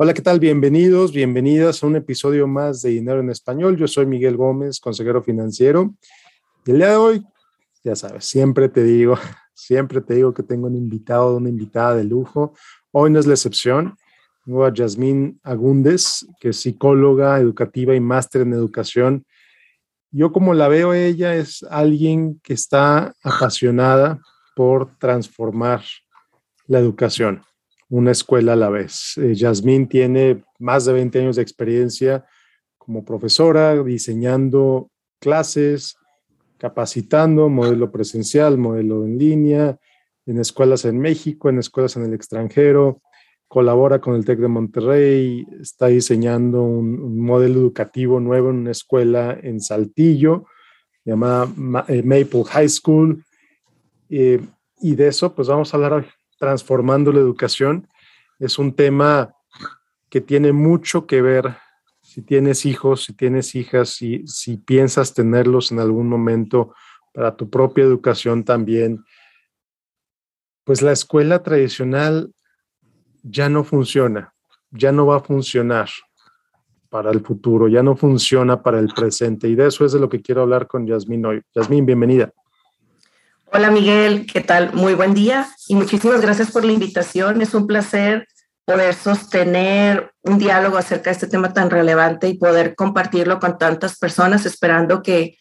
Hola, ¿qué tal? Bienvenidos, bienvenidas a un episodio más de Dinero en Español. Yo soy Miguel Gómez, consejero financiero. Y el día de hoy, ya sabes, siempre te digo, siempre te digo que tengo un invitado, una invitada de lujo. Hoy no es la excepción. Tengo a Yasmín Agúndez, que es psicóloga educativa y máster en educación. Yo como la veo ella es alguien que está apasionada por transformar la educación una escuela a la vez. Eh, Yasmín tiene más de 20 años de experiencia como profesora, diseñando clases, capacitando, modelo presencial, modelo en línea, en escuelas en México, en escuelas en el extranjero, colabora con el TEC de Monterrey, está diseñando un, modelo educativo nuevo en una escuela en Saltillo, llamada eh, Maple High School. Eh, y de eso, pues vamos a hablar transformando la educación es un tema que tiene mucho que ver si tienes hijos, si tienes hijas, si, si piensas tenerlos en algún momento para tu propia educación también. Pues la escuela tradicional ya no funciona, ya no va a funcionar para el futuro, ya no funciona para el presente. Y de eso es de lo que quiero hablar con Yasmín hoy. Yasmín, bienvenida. Hola Miguel, ¿qué tal? Muy buen día y muchísimas gracias por la invitación. Es un placer poder sostener un diálogo acerca de este tema tan relevante y poder compartirlo con tantas personas, esperando que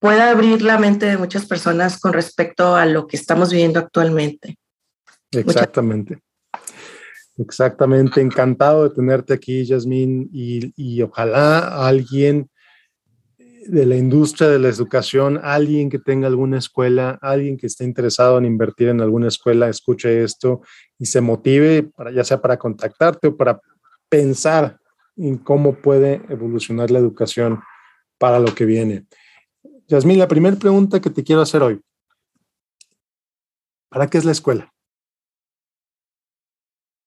pueda abrir la mente de muchas personas con respecto a lo que estamos viviendo actualmente. Exactamente. Exactamente. Encantado de tenerte aquí, Yasmín, y, y ojalá alguien de la industria de la educación, alguien que tenga alguna escuela, alguien que esté interesado en invertir en alguna escuela, escuche esto y se motive, para, ya sea para contactarte o para pensar en cómo puede evolucionar la educación para lo que viene. Yasmín, la primera pregunta que te quiero hacer hoy. ¿Para qué es la escuela?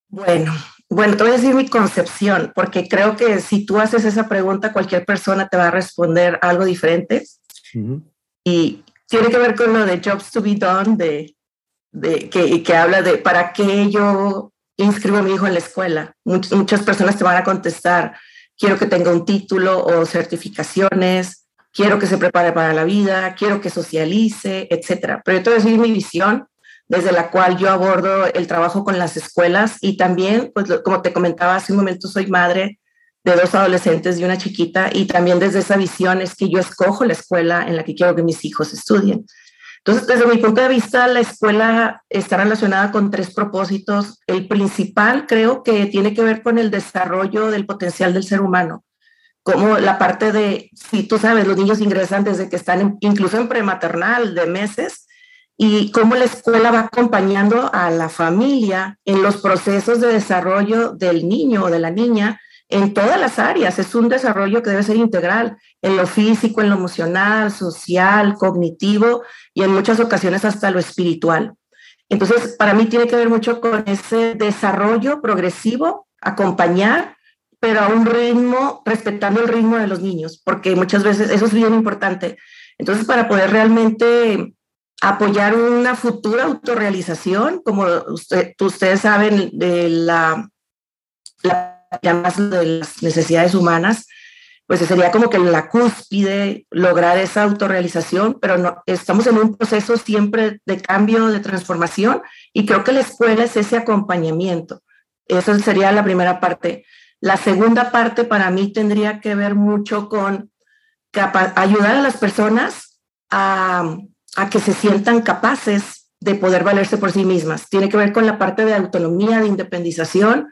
Bueno, bueno, te voy a decir mi concepción, porque creo que si tú haces esa pregunta, cualquier persona te va a responder algo diferente. Y tiene que ver con lo de jobs to be done, de, de que, que habla de para qué yo inscribo a mi hijo en la escuela. muchas personas te van a contestar, quiero que tenga un título o certificaciones, quiero que se prepare para la vida, quiero que socialice, etcétera. Pero yo te voy a decir mi visión desde la cual yo abordo el trabajo con las escuelas y también, pues como te comentaba hace un momento, soy madre de dos adolescentes y una chiquita y también desde esa visión es que yo escojo la escuela en la que quiero que mis hijos estudien. Entonces, desde mi punto de vista, la escuela está relacionada con tres propósitos. El principal creo que tiene que ver con el desarrollo del potencial del ser humano, como la parte de, si tú sabes, los niños ingresan desde que están incluso en prematernal de meses y cómo la escuela va acompañando a la familia en los procesos de desarrollo del niño o de la niña en todas las áreas. Es un desarrollo que debe ser integral en lo físico, en lo emocional, social, cognitivo y en muchas ocasiones hasta lo espiritual. Entonces, para mí tiene que ver mucho con ese desarrollo progresivo, acompañar, pero a un ritmo, respetando el ritmo de los niños, porque muchas veces eso es bien importante. Entonces, para poder realmente apoyar una futura autorrealización, como usted, ustedes saben, de la, la de las necesidades humanas, pues sería como que la cúspide lograr esa autorrealización, pero no, estamos en un proceso siempre de cambio, de transformación, y creo que la escuela es ese acompañamiento. Esa sería la primera parte. La segunda parte para mí tendría que ver mucho con ayudar a las personas a a que se sientan capaces de poder valerse por sí mismas. Tiene que ver con la parte de autonomía, de independización,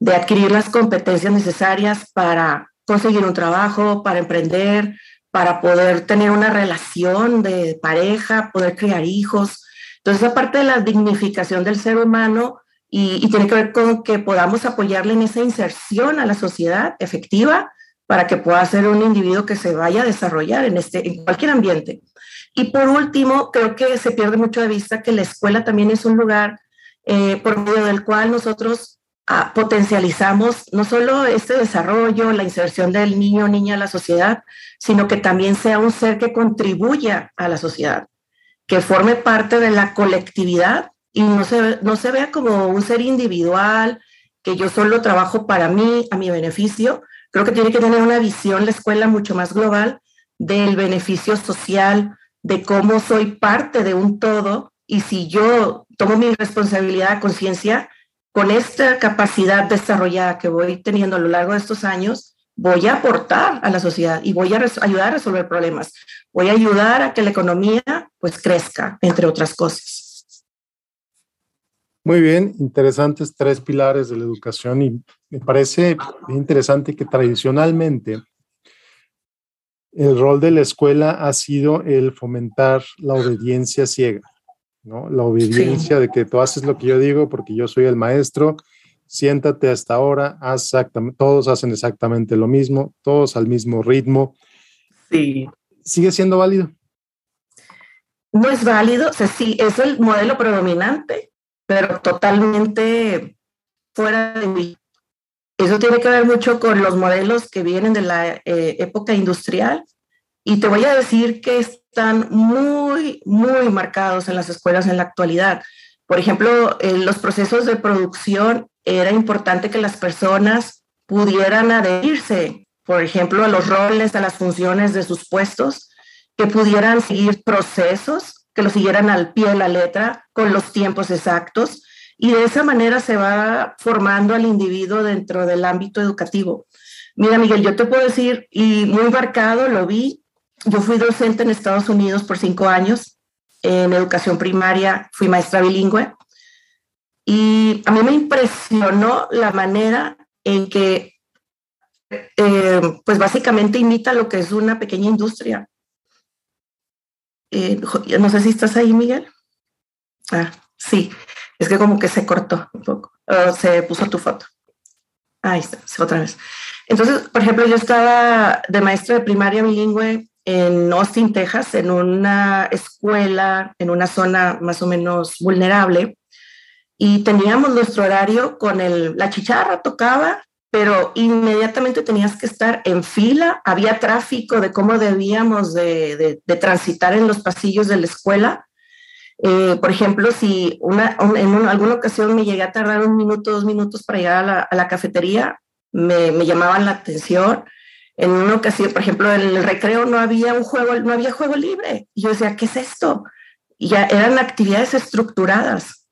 de adquirir las competencias necesarias para conseguir un trabajo, para emprender, para poder tener una relación de pareja, poder criar hijos. Entonces, esa parte de la dignificación del ser humano y, tiene que ver con que podamos apoyarle en esa inserción a la sociedad efectiva para que pueda ser un individuo que se vaya a desarrollar en, este, en cualquier ambiente. Y por último, creo que se pierde mucho de vista que la escuela también es un lugar eh, por medio del cual nosotros ah, potencializamos no solo este desarrollo, la inserción del niño o niña a la sociedad, sino que también sea un ser que contribuya a la sociedad, que forme parte de la colectividad y no se, no se vea como un ser individual que yo solo trabajo para mí, a mi beneficio. Creo que tiene que tener una visión la escuela mucho más global del beneficio social, de cómo soy parte de un todo y si yo tomo mi responsabilidad a conciencia, con esta capacidad desarrollada que voy teniendo a lo largo de estos años, voy a aportar a la sociedad y voy a ayudar a resolver problemas. Voy a ayudar a que la economía pues crezca, entre otras cosas. Muy bien, interesantes tres pilares de la educación y me parece interesante que tradicionalmente el rol de la escuela ha sido el fomentar la obediencia ciega, ¿no? La obediencia de que tú haces lo que yo digo porque yo soy el maestro, siéntate hasta ahora, exactamente, todos hacen exactamente lo mismo, todos al mismo ritmo. Sí. ¿Sigue siendo válido? No es válido, o sea, sí, es el modelo predominante, pero totalmente fuera de mí. Eso tiene que ver mucho con los modelos que vienen de la eh, época industrial y te voy a decir que están muy, muy marcados en las escuelas en la actualidad. Por ejemplo, en los procesos de producción era importante que las personas pudieran adherirse, por ejemplo, a los roles, a las funciones de sus puestos, que pudieran seguir procesos, que lo siguieran al pie de la letra, con los tiempos exactos y de esa manera se va formando al individuo dentro del ámbito educativo. Mira, Miguel, yo te puedo decir, y muy marcado, lo vi, yo fui docente en Estados Unidos por cinco años en educación primaria, fui maestra bilingüe, y a mí me impresionó la manera en que, eh, pues básicamente imita lo que es una pequeña industria. Eh, no sé si estás ahí, Miguel. Ah, sí. Es que como que se cortó un poco, se puso tu foto. Ahí está, otra vez. Entonces, por ejemplo, yo estaba de maestra de primaria bilingüe en Austin, Texas, en una escuela, en una zona más o menos vulnerable, y teníamos nuestro horario con el, la chicharra tocaba, pero inmediatamente tenías que estar en fila, había tráfico de cómo debíamos de, de transitar en los pasillos de la escuela, eh, por ejemplo, si en alguna ocasión me llegué a tardar un minuto, dos minutos para llegar a la, cafetería, me, llamaban la atención. En una ocasión, por ejemplo, en el recreo no había un juego, no había juego libre. Y yo decía, ¿qué es esto? Ya eran actividades estructuradas.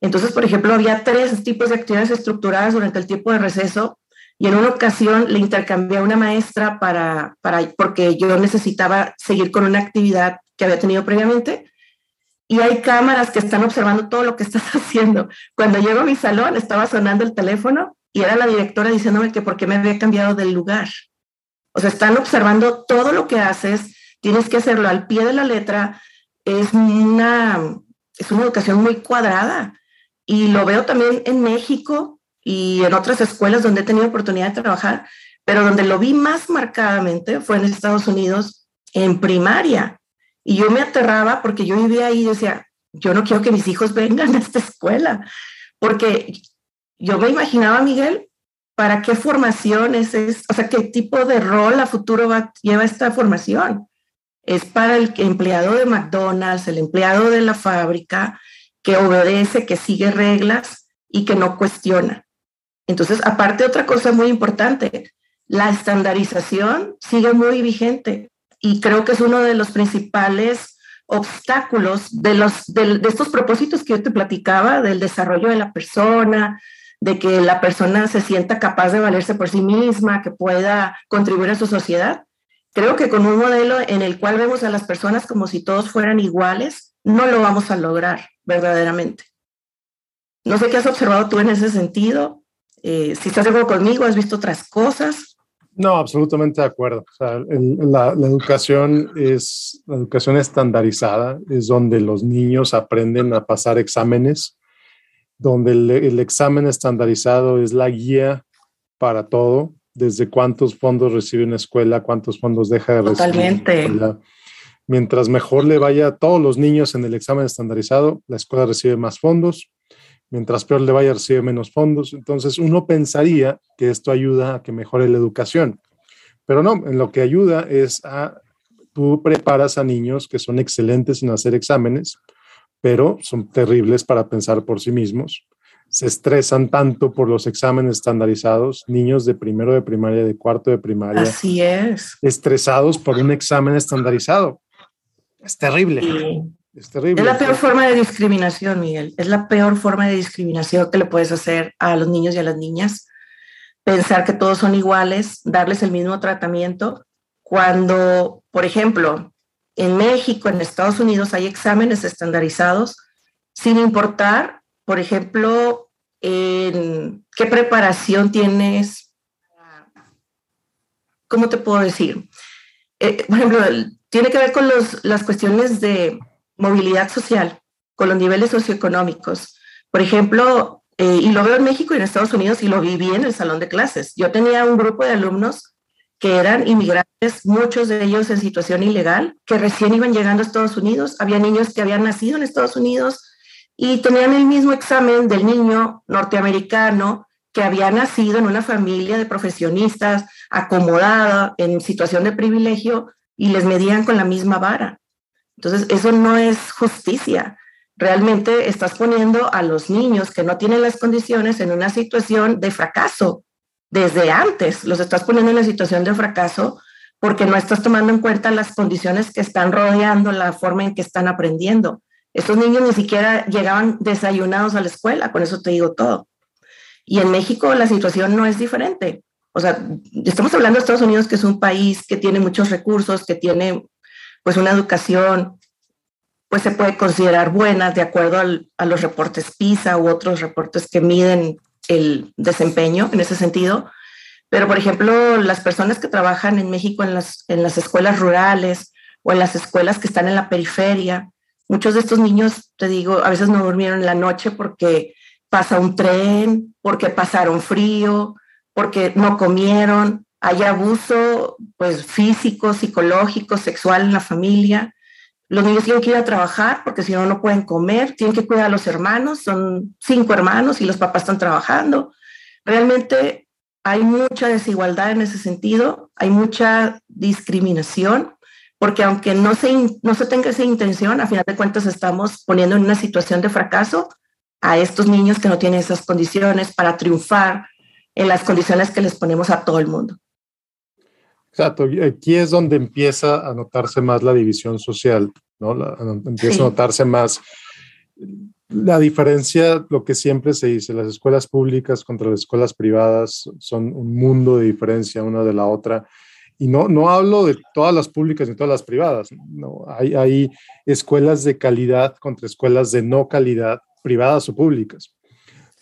Entonces, por ejemplo, había tres tipos de actividades estructuradas durante el tiempo de receso y en una ocasión le intercambié a una maestra para, para, porque yo necesitaba seguir con una actividad que había tenido previamente y hay cámaras que están observando todo lo que estás haciendo. Cuando llego a mi salón estaba sonando el teléfono y era la directora diciéndome que por qué me había cambiado del lugar. O sea, están observando todo lo que haces, tienes que hacerlo al pie de la letra. Es una, es una educación muy cuadrada y lo veo también en México y en otras escuelas donde he tenido oportunidad de trabajar, pero donde lo vi más marcadamente fue en Estados Unidos en primaria y yo me aterraba porque yo vivía ahí y decía, yo no quiero que mis hijos vengan a esta escuela, porque yo me imaginaba, Miguel, ¿para qué formación es, es o sea, qué tipo de rol a futuro va, lleva esta formación? Es para el empleado de McDonald's, el empleado de la fábrica, que obedece, que sigue reglas y que no cuestiona. Entonces, aparte otra cosa muy importante, la estandarización sigue muy vigente y creo que es uno de los principales obstáculos de, los, de, estos propósitos que yo te platicaba, del desarrollo de la persona, de que la persona se sienta capaz de valerse por sí misma, que pueda contribuir a su sociedad. Creo que con un modelo en el cual vemos a las personas como si todos fueran iguales, no lo vamos a lograr verdaderamente. No sé qué has observado tú en ese sentido. Eh, si estás de acuerdo conmigo, has visto otras cosas. No, absolutamente de acuerdo. la, educación es la educación estandarizada, es donde los niños aprenden a pasar exámenes, donde el, examen estandarizado es la guía para todo, desde cuántos fondos recibe una escuela, cuántos fondos deja de recibir. Totalmente. Mientras mejor le vaya a todos los niños en el examen estandarizado, la escuela recibe más fondos mientras peor le vaya, recibe menos fondos. Entonces, uno pensaría que esto ayuda a que mejore la educación, pero no, en lo que ayuda es a, tú preparas a niños que son excelentes en hacer exámenes, pero son terribles para pensar por sí mismos. se estresan tanto por los exámenes estandarizados, niños de primero de primaria, de cuarto de primaria. Así es. Estresados por un examen estandarizado. Es terrible. Es terrible. Es la peor forma de discriminación, Miguel. Es la peor forma de discriminación que le puedes hacer a los niños y a las niñas. Pensar que todos son iguales, darles el mismo tratamiento. Cuando, por ejemplo, en México, en Estados Unidos, hay exámenes estandarizados sin importar por ejemplo, en qué preparación tienes, ¿cómo te puedo decir? Eh, por ejemplo, tiene que ver con las cuestiones de movilidad social, con los niveles socioeconómicos. Por ejemplo, eh, y lo veo en México y en Estados Unidos y lo viví en el salón de clases. Yo tenía un grupo de alumnos que eran inmigrantes, muchos de ellos en situación ilegal, que recién iban llegando a Estados Unidos. Había niños que habían nacido en Estados Unidos, y tenían el mismo examen del niño norteamericano que había nacido en una familia de profesionistas acomodada en situación de privilegio y les medían con la misma vara. Entonces, eso no es justicia. Realmente estás poniendo a los niños que no tienen las condiciones en una situación de fracaso. Desde antes los estás poniendo en la situación de fracaso porque no estás tomando en cuenta las condiciones que están rodeando la forma en que están aprendiendo. Estos niños ni siquiera llegaban desayunados a la escuela, con eso te digo todo. Y en México la situación no es diferente. O sea, estamos hablando de Estados Unidos, que es un país que tiene muchos recursos, que tiene pues una educación, pues se puede considerar buena de acuerdo a los reportes PISA u otros reportes que miden el desempeño en ese sentido. Pero, por ejemplo, las personas que trabajan en México en las, en las escuelas rurales o en las escuelas que están en la periferia, Muchos de estos niños, te digo, a veces no durmieron la noche porque pasa un tren, porque pasaron frío, porque no comieron, hay abuso pues físico, psicológico, sexual en la familia. Los niños tienen que ir a trabajar porque si no, no pueden comer, tienen que cuidar a los hermanos, son cinco hermanos y los papás están trabajando. Realmente hay mucha desigualdad en ese sentido, hay mucha discriminación porque aunque no se, no se tenga esa intención, a final de cuentas estamos poniendo en una situación de fracaso a estos niños que no tienen esas condiciones para triunfar en las condiciones que les ponemos a todo el mundo. Exacto, aquí es donde empieza a notarse más la división social, ¿no? empieza a notarse más la diferencia, lo que siempre se dice, las escuelas públicas contra las escuelas privadas son un mundo de diferencia una de la otra y no, no hablo de todas las públicas ni todas las privadas, no, hay, hay escuelas de calidad contra escuelas de no calidad, privadas o públicas.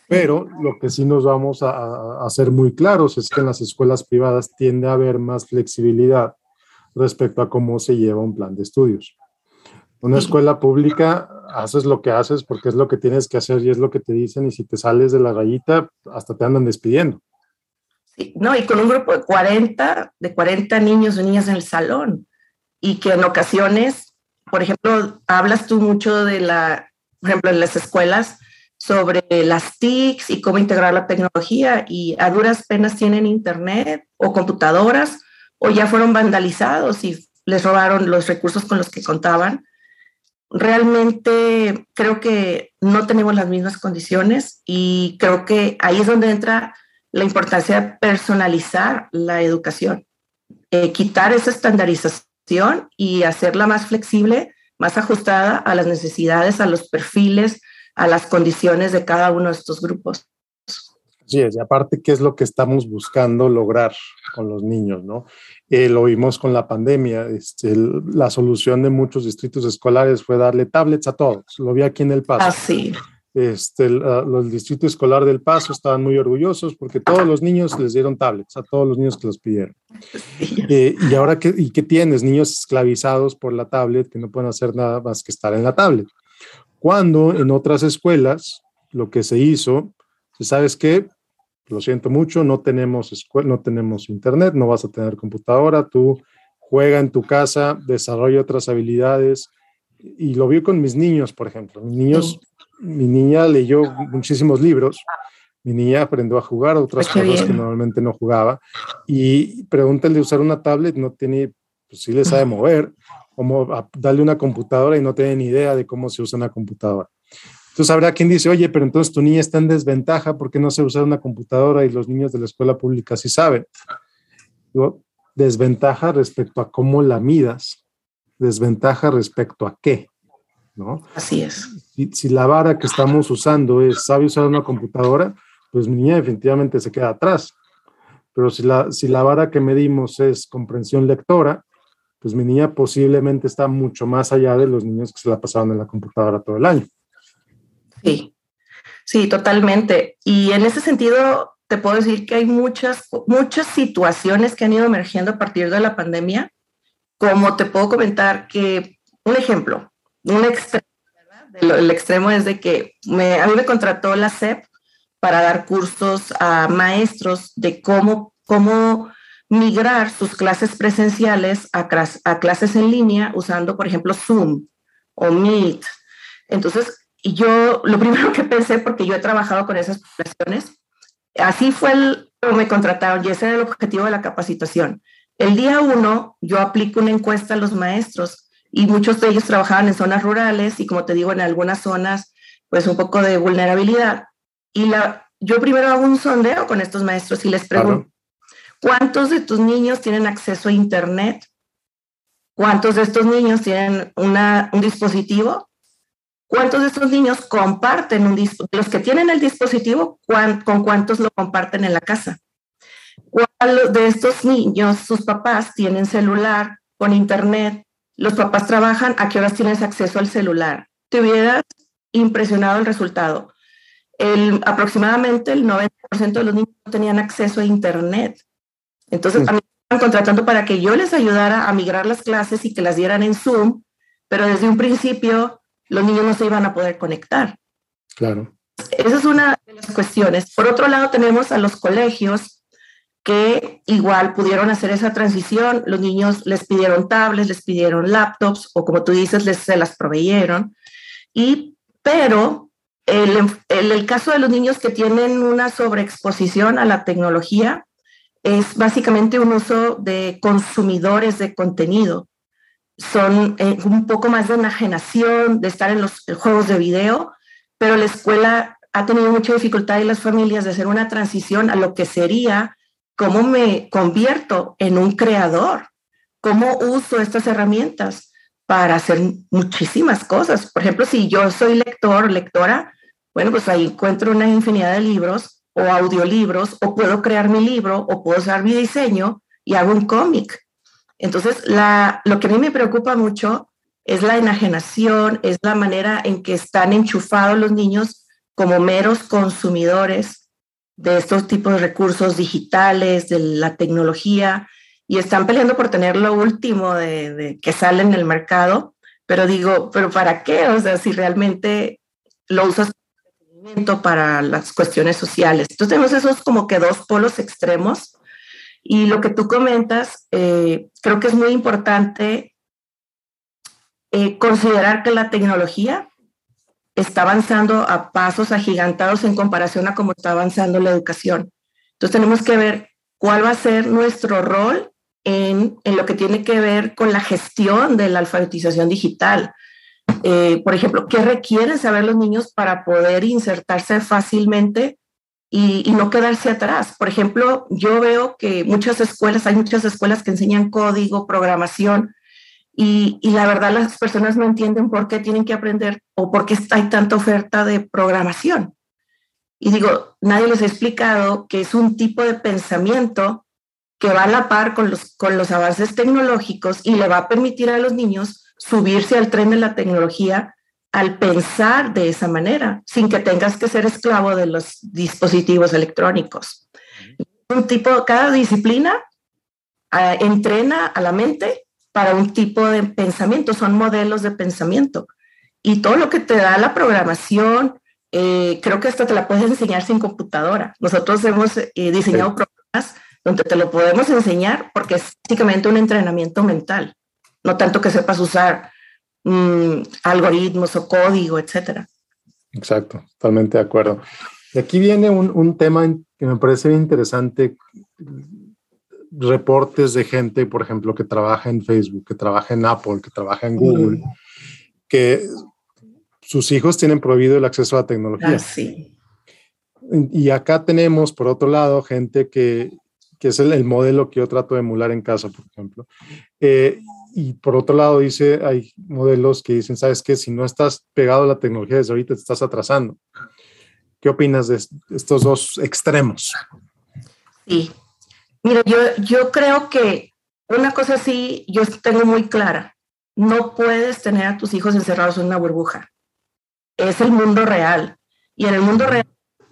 Pero lo que sí nos vamos a, hacer muy claros es que en las escuelas privadas tiende a haber más flexibilidad respecto a cómo se lleva un plan de estudios. Una escuela pública haces lo que haces porque es lo que tienes que hacer y es lo que te dicen y si te sales de la rayita hasta te andan despidiendo. ¿no? Y con un grupo de 40, de 40 niños o niñas en el salón. Y que en ocasiones, por ejemplo, hablas tú mucho de la, por ejemplo, en las escuelas, sobre las TICs y cómo integrar la tecnología y a duras penas tienen internet o computadoras o ya fueron vandalizados y les robaron los recursos con los que contaban. Realmente creo que no tenemos las mismas condiciones y creo que ahí es donde entra la importancia de personalizar la educación, eh, quitar esa estandarización y hacerla más flexible, más ajustada a las necesidades, a los perfiles, a las condiciones de cada uno de estos grupos. Sí, y aparte, ¿qué es lo que estamos buscando lograr con los niños? ¿no? Eh, lo vimos con la pandemia. Este, la solución de muchos distritos escolares fue darle tablets a todos. Lo vi aquí en El Paso. Así. Ah, este, el, uh, distrito escolar del Paso estaban muy orgullosos porque todos los niños les dieron tablets, a todos los niños que los pidieron. Eh, y ahora, ¿qué, ¿y qué tienes? Niños esclavizados por la tablet que no pueden hacer nada más que estar en la tablet. Cuando en otras escuelas lo que se hizo, ¿sabes qué? Lo siento mucho, no tenemos, escuela, no tenemos internet, no vas a tener computadora, tú juega en tu casa, desarrolla otras habilidades. Y lo vi con mis niños, por ejemplo. Mis niños mi niña leyó muchísimos libros, mi niña aprendió a jugar otras cosas que normalmente no jugaba y pregúntale de usar una tablet, no tiene, pues sí le sabe mover, como darle una computadora y no tiene ni idea de cómo se usa una computadora. Entonces habrá quien dice, oye, pero entonces tu niña está en desventaja porque no sé usar una computadora y los niños de la escuela pública sí saben. Digo, desventaja respecto a cómo la midas, desventaja respecto a qué, ¿no? Así es. Si, si la vara que estamos usando es sabe usar una computadora, pues mi niña definitivamente se queda atrás. Pero si la, si la vara que medimos es comprensión lectora, pues mi niña posiblemente está mucho más allá de los niños que se la pasaban en la computadora todo el año. Sí, sí, totalmente. Y en ese sentido, te puedo decir que hay muchas, muchas situaciones que han ido emergiendo a partir de la pandemia. Como te puedo comentar que, un ejemplo, un el extremo es de que me, a mí me contrató la SEP para dar cursos a maestros de cómo, cómo migrar sus clases presenciales a, a clases en línea usando, por ejemplo, Zoom o Meet. Entonces, yo lo primero que pensé, porque yo he trabajado con esas poblaciones, así fue el, me contrataron y ese era el objetivo de la capacitación. El día uno yo aplico una encuesta a los maestros y muchos de ellos trabajaban en zonas rurales y como te digo, en algunas zonas pues un poco de vulnerabilidad. Y la, yo primero hago un sondeo con estos maestros y les pregunto, ¿cuántos de tus niños tienen acceso a Internet? ¿Cuántos de estos niños tienen una, un dispositivo? ¿Cuántos de estos niños comparten un dispositivo? Los que tienen el dispositivo, ¿con cuántos lo comparten en la casa? ¿Cuál de estos niños, sus papás tienen celular con internet? Los papás trabajan, ¿a qué horas tienes acceso al celular? Te hubieras impresionado el resultado. El, aproximadamente el 90% de los niños no tenían acceso a internet. Entonces, a mí me estaban contratando para que yo les ayudara a migrar las clases y que las dieran en Zoom, pero desde un principio los niños no se iban a poder conectar. Claro. Esa es una de las cuestiones. Por otro lado, tenemos a los colegios que igual pudieron hacer esa transición. Los niños les pidieron tablets, les pidieron laptops o como tú dices, les, se las proveyeron. Y, pero el, el, el caso de los niños que tienen una sobreexposición a la tecnología es básicamente un uso de consumidores de contenido son eh, un poco más de enajenación, de estar en los juegos de video, pero la escuela ha tenido mucha dificultad y las familias de hacer una transición a lo que sería cómo me convierto en un creador, cómo uso estas herramientas para hacer muchísimas cosas. Por ejemplo, si yo soy lector lectora, bueno, pues ahí encuentro una infinidad de libros o audiolibros, o puedo crear mi libro, o puedo usar mi diseño y hago un cómic entonces, lo que a mí me preocupa mucho es la enajenación, es la manera en que están enchufados los niños como meros consumidores de estos tipos de recursos digitales, de la tecnología, y están peleando por tener lo último de, que sale en el mercado. Pero digo, ¿pero para qué? O sea, si realmente lo usas para las cuestiones sociales. Entonces tenemos esos como que dos polos extremos y lo que tú comentas, eh, creo que es muy importante eh, considerar que la tecnología está avanzando a pasos agigantados en comparación a cómo está avanzando la educación. Entonces tenemos que ver cuál va a ser nuestro rol en, en lo que tiene que ver con la gestión de la alfabetización digital. Eh, por ejemplo, ¿qué requieren saber los niños para poder insertarse fácilmente y, no quedarse atrás. Por ejemplo, yo veo que muchas escuelas, hay muchas escuelas que enseñan código, programación, y, y, la verdad las personas no entienden por qué tienen que aprender o por qué hay tanta oferta de programación. Y digo, nadie les ha explicado que es un tipo de pensamiento que va a la par con los, con los avances tecnológicos y le va a permitir a los niños subirse al tren de la tecnología al pensar de esa manera, sin que tengas que ser esclavo de los dispositivos electrónicos. Un tipo, cada disciplina ah, entrena a la mente para un tipo de pensamiento, son modelos de pensamiento. Y todo lo que te da la programación, eh, creo que hasta te la puedes enseñar sin computadora. Nosotros hemos eh, diseñado programas donde te lo podemos enseñar porque es básicamente un entrenamiento mental, no tanto que sepas usar Mm, algoritmos o código, etcétera. Exacto, totalmente de acuerdo. Y aquí viene un, un tema que me parece interesante, reportes de gente, por ejemplo, que trabaja en Facebook, que trabaja en Apple, que trabaja en Google, mm. que sus hijos tienen prohibido el acceso a la tecnología. Ah, sí. Y acá tenemos, por otro lado, gente que, que es el, modelo que yo trato de emular en casa, por ejemplo. Eh, y por otro lado, dice, hay modelos que dicen, ¿sabes qué? Si no estás pegado a la tecnología desde ahorita, te estás atrasando. ¿Qué opinas de estos dos extremos? Sí. Mira, yo, yo creo que una cosa sí, yo tengo muy clara. No puedes tener a tus hijos encerrados en una burbuja. Es el mundo real. Y en el mundo real,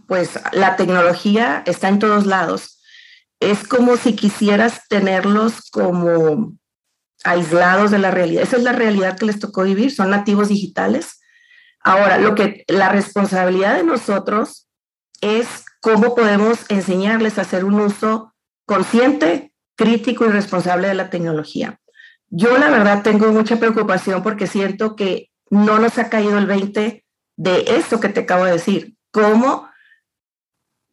pues la tecnología está en todos lados. Es como si quisieras tenerlos como aislados de la realidad. Esa es la realidad que les tocó vivir, son nativos digitales. Ahora, lo que la responsabilidad de nosotros es cómo podemos enseñarles a hacer un uso consciente, crítico y responsable de la tecnología. Yo la verdad tengo mucha preocupación porque siento que no nos ha caído el 20 de esto que te acabo de decir. ¿Cómo,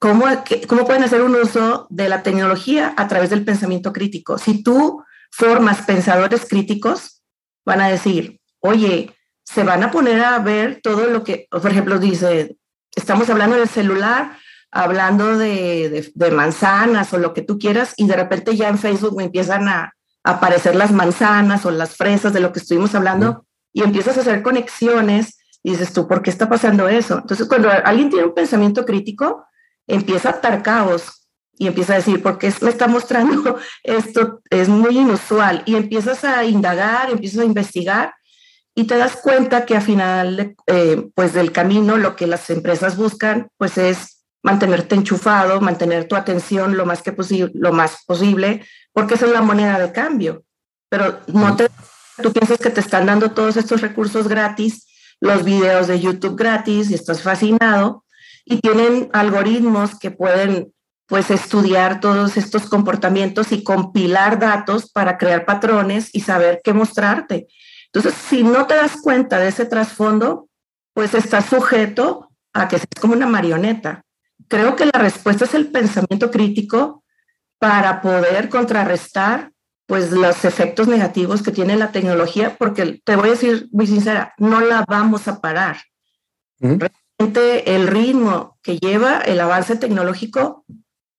cómo, cómo pueden hacer un uso de la tecnología a través del pensamiento crítico? Si tú formas pensadores críticos, van a decir, oye, se van a poner a ver todo lo que, por ejemplo, dice, estamos hablando del celular, hablando de, manzanas o lo que tú quieras, y de repente ya en Facebook me empiezan a, aparecer las manzanas o las fresas de lo que estuvimos hablando, y empiezas a hacer conexiones, y dices tú, ¿por qué está pasando eso? Entonces, cuando alguien tiene un pensamiento crítico, empieza a atar caos y empieza a decir, ¿por qué me está mostrando esto? Es muy inusual. Y empiezas a indagar, empiezas a investigar y te das cuenta que al final eh, pues del camino lo que las empresas buscan pues es mantenerte enchufado, mantener tu atención lo más, que lo más posible, porque esa es la moneda de cambio. Pero no te, tú piensas que te están dando todos estos recursos gratis, los videos de YouTube gratis y estás fascinado y tienen algoritmos que pueden pues estudiar todos estos comportamientos y compilar datos para crear patrones y saber qué mostrarte. Entonces, si no te das cuenta de ese trasfondo, pues estás sujeto a que seas como una marioneta. Creo que la respuesta es el pensamiento crítico para poder contrarrestar pues los efectos negativos que tiene la tecnología, porque te voy a decir muy sincera, no la vamos a parar. El ritmo que lleva el avance tecnológico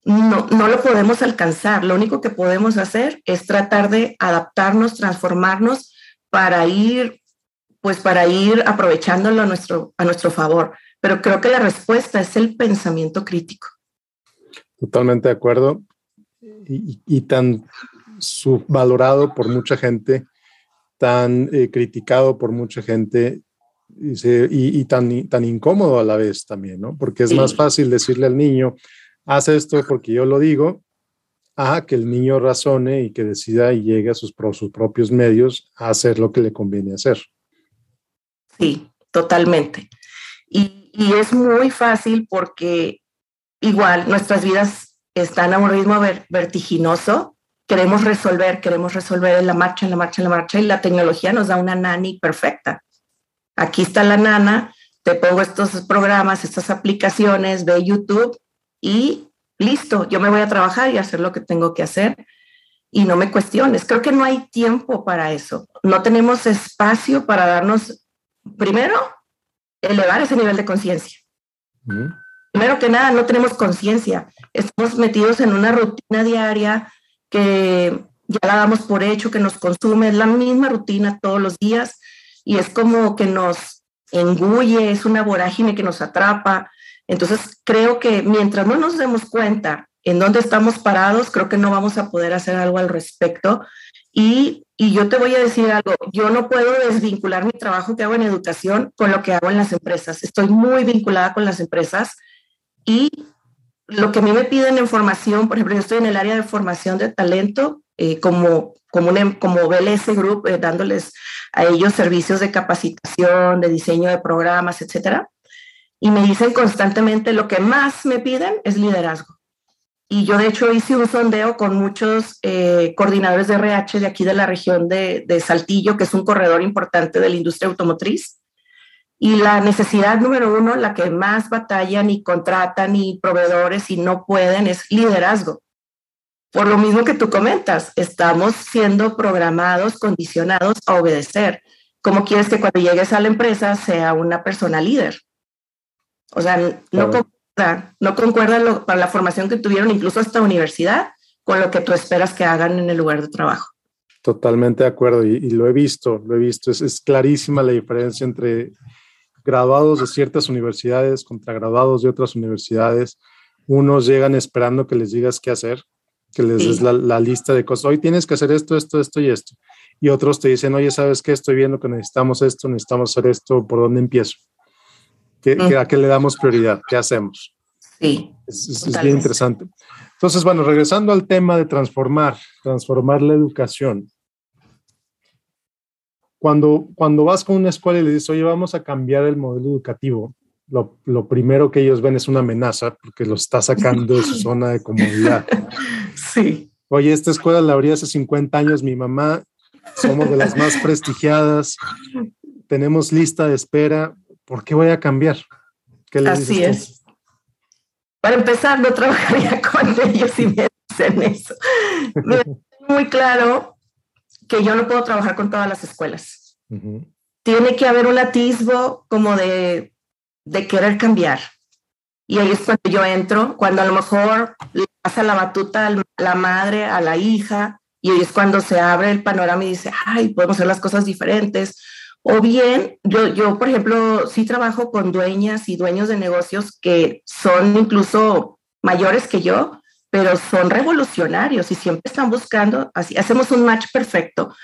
no, no lo podemos alcanzar. Lo único que podemos hacer es tratar de adaptarnos, transformarnos para ir, pues para ir aprovechándolo a nuestro, a nuestro favor. Pero creo que la respuesta es el pensamiento crítico. Totalmente de acuerdo. Y, tan subvalorado por mucha gente, tan eh, criticado por mucha gente y, y, tan, tan incómodo a la vez también, ¿no? Porque es más fácil decirle al niño, haz esto porque yo lo digo, a que el niño razone y que decida y llegue a sus, sus propios medios a hacer lo que le conviene hacer. Sí, totalmente. Y, y es muy fácil porque igual nuestras vidas están a un ritmo vertiginoso, queremos resolver, queremos resolver en la marcha, en la marcha, en la marcha, y la tecnología nos da una nani perfecta. Aquí está la nana, te pongo estos programas, estas aplicaciones, ve YouTube y listo, yo me voy a trabajar y hacer lo que tengo que hacer y no me cuestiones. Creo que no hay tiempo para eso. No tenemos espacio para darnos, primero, elevar ese nivel de conciencia. Primero que nada, no tenemos conciencia. Estamos metidos en una rutina diaria que ya la damos por hecho, que nos consume, es la misma rutina todos los días y es como que nos engulle, es una vorágine que nos atrapa, entonces, creo que mientras no nos demos cuenta en dónde estamos parados, creo que no vamos a poder hacer algo al respecto. Y, y, yo te voy a decir algo, yo no puedo desvincular mi trabajo que hago en educación con lo que hago en las empresas. Estoy muy vinculada con las empresas y lo que a mí me piden en formación, por ejemplo, yo estoy en el área de formación de talento eh, como, como, como BLS Group, eh, dándoles a ellos servicios de capacitación, de diseño de programas, etcétera y me dicen constantemente lo que más me piden es liderazgo. Y yo de hecho hice un sondeo con muchos eh, coordinadores de RH de aquí de la región de, de Saltillo, que es un corredor importante de la industria automotriz. Y la necesidad número uno, la que más batallan y contratan y proveedores y no pueden, es liderazgo. Por lo mismo que tú comentas, estamos siendo programados, condicionados a obedecer. ¿cómo quieres que cuando llegues a la empresa sea una persona líder? O sea, no concuerda, no concuerda para la formación que tuvieron incluso hasta universidad con lo que tú esperas que hagan en el lugar de trabajo. Totalmente de acuerdo y, lo he visto, lo he visto. Es, es, clarísima la diferencia entre graduados de ciertas universidades contra graduados de otras universidades. Unos llegan esperando que les digas qué hacer, que les des la, la, lista de cosas. Hoy tienes que hacer esto, esto, esto y esto. Y otros te dicen, oye, ¿sabes qué? Estoy viendo que necesitamos esto, necesitamos hacer esto, ¿por dónde empiezo? ¿Qué, ¿A qué le damos prioridad? ¿Qué hacemos? Sí. Es, es bien interesante. Entonces, bueno, regresando al tema de transformar, transformar la educación. Cuando, cuando vas con una escuela y le dices, oye, vamos a cambiar el modelo educativo, lo, lo, primero que ellos ven es una amenaza porque lo está sacando de su zona de comodidad. Sí. Oye, esta escuela la abrí hace 50 años, mi mamá, somos de las más prestigiadas, tenemos lista de espera, ¿por qué voy a cambiar? ¿Qué le Así es. Para empezar, no trabajaría con ellos si me dicen eso. muy claro que yo no puedo trabajar con todas las escuelas. Tiene que haber un atisbo como de, de querer cambiar. Y ahí es cuando yo entro, cuando a lo mejor le pasa la batuta a la madre, a la hija, y ahí es cuando se abre el panorama y dice, ay, podemos hacer las cosas diferentes, o bien, yo, yo, por ejemplo, sí trabajo con dueñas y dueños de negocios que son incluso mayores que yo, pero son revolucionarios y siempre están buscando, así hacemos un match perfecto.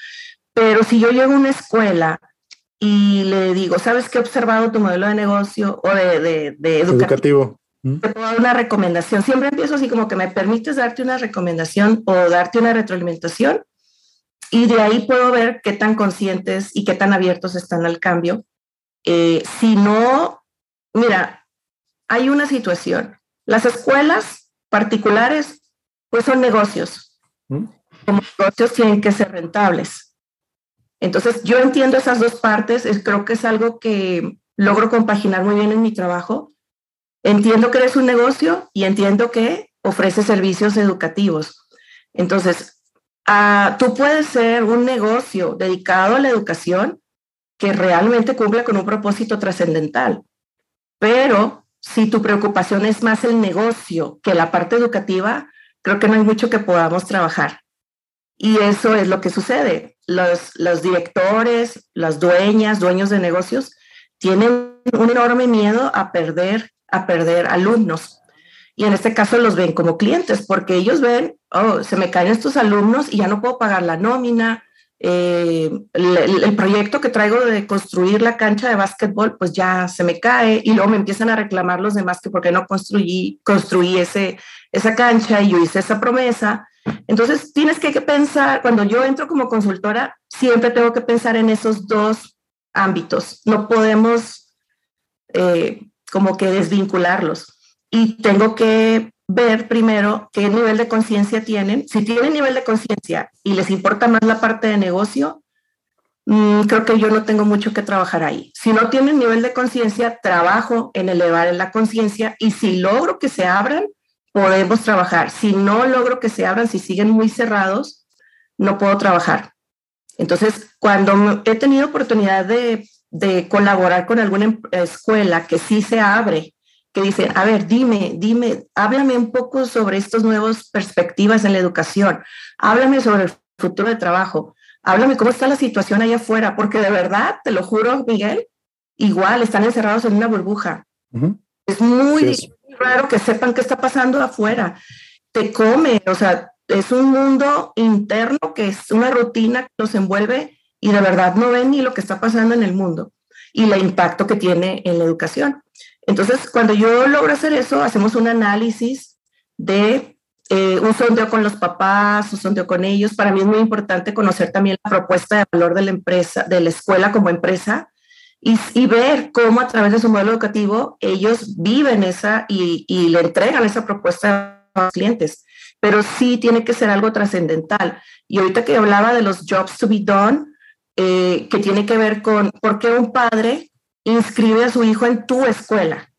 Pero si yo llego a una escuela y le digo, ¿sabes qué he observado tu modelo de negocio o de, de, educativo? Te puedo dar una recomendación. Siempre empiezo así como que me permites darte una recomendación o darte una retroalimentación y de ahí puedo ver qué tan conscientes y qué tan abiertos están al cambio. Eh, si no, mira, hay una situación. Las escuelas particulares, pues son negocios. ¿Mm? Como negocios tienen que ser rentables. Entonces, yo entiendo esas dos partes. creo que es algo que logro compaginar muy bien en mi trabajo. Entiendo que eres un negocio y entiendo que ofrece servicios educativos. Entonces, Ah, tú puedes ser un negocio dedicado a la educación que realmente cumpla con un propósito trascendental, pero si tu preocupación es más el negocio que la parte educativa, creo que no hay mucho que podamos trabajar. Y eso es lo que sucede. Los, los directores, las dueñas, dueños de negocios, tienen un enorme miedo a perder, a perder alumnos y en este caso los ven como clientes porque ellos ven, oh, se me caen estos alumnos y ya no puedo pagar la nómina, eh, el, proyecto que traigo de construir la cancha de básquetbol, pues ya se me cae y luego me empiezan a reclamar los demás que porque no construí, construí ese, esa cancha y yo hice esa promesa. Entonces tienes que pensar, cuando yo entro como consultora, siempre tengo que pensar en esos dos ámbitos. No podemos eh, como que desvincularlos y tengo que ver primero qué nivel de conciencia tienen. Si tienen nivel de conciencia y les importa más la parte de negocio, mm, creo que yo no tengo mucho que trabajar ahí. Si no tienen nivel de conciencia, trabajo en elevar la conciencia y si logro que se abran, podemos trabajar. Si no logro que se abran, si siguen muy cerrados, no puedo trabajar. Entonces, cuando he tenido oportunidad de, de colaborar con alguna em, escuela que sí se abre que dice, a ver, dime, dime, háblame un poco sobre estas nuevas perspectivas en la educación, háblame sobre el futuro de trabajo, háblame cómo está la situación allá afuera, porque de verdad, te lo juro, Miguel, igual están encerrados en una burbuja. Es muy raro que sepan qué está pasando afuera. Te come, o sea, es un mundo interno que es una rutina que los envuelve y de verdad no ven ni lo que está pasando en el mundo y el impacto que tiene en la educación. Entonces, cuando yo logro hacer eso, hacemos un análisis de eh, un sondeo con los papás, un sondeo con ellos. Para mí es muy importante conocer también la propuesta de valor de la empresa, de la escuela como empresa, y, y ver cómo a través de su modelo educativo ellos viven esa y, y le entregan esa propuesta a los clientes. Pero sí tiene que ser algo trascendental. Y ahorita que hablaba de los jobs to be done, eh, que tiene que ver con por qué un padre inscribe a su hijo en tu escuela.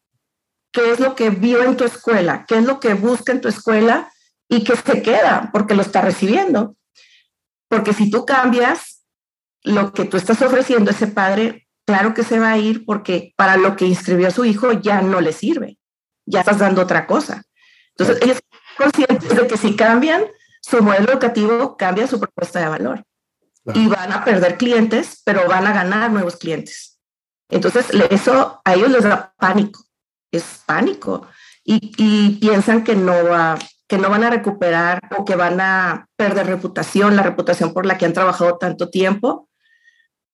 ¿Qué es lo que vio en tu escuela? ¿Qué es lo que busca en tu escuela? Y que se queda porque lo está recibiendo. Porque si tú cambias, lo que tú estás ofreciendo, ese padre, claro que se va a ir porque para lo que inscribió a su hijo ya no le sirve, ya estás dando otra cosa. Entonces, ellos son conscientes de que si cambian su modelo educativo, cambia su propuesta de valor. Y van a perder clientes, pero van a ganar nuevos clientes. Entonces, eso a ellos les da pánico, es pánico. Y, piensan que no va, que no van a recuperar o que van a perder reputación, la reputación por la que han trabajado tanto tiempo.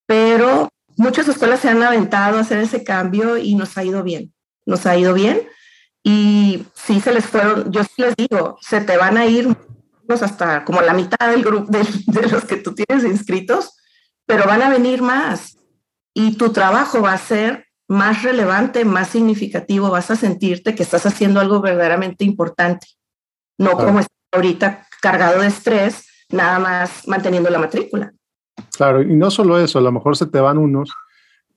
Pero muchas escuelas se han aventado a hacer ese cambio y nos ha ido bien, nos ha ido bien. Y sí se les fueron, yo sí les digo, se te van a ir hasta como la mitad del grupo de los que tú tienes inscritos, pero van a venir más. Y tu trabajo va a ser más relevante, más significativo, vas a sentirte que estás haciendo algo verdaderamente importante no como está ahorita cargado de estrés, nada más manteniendo la matrícula. Claro, y no solo eso, a lo mejor se te van unos,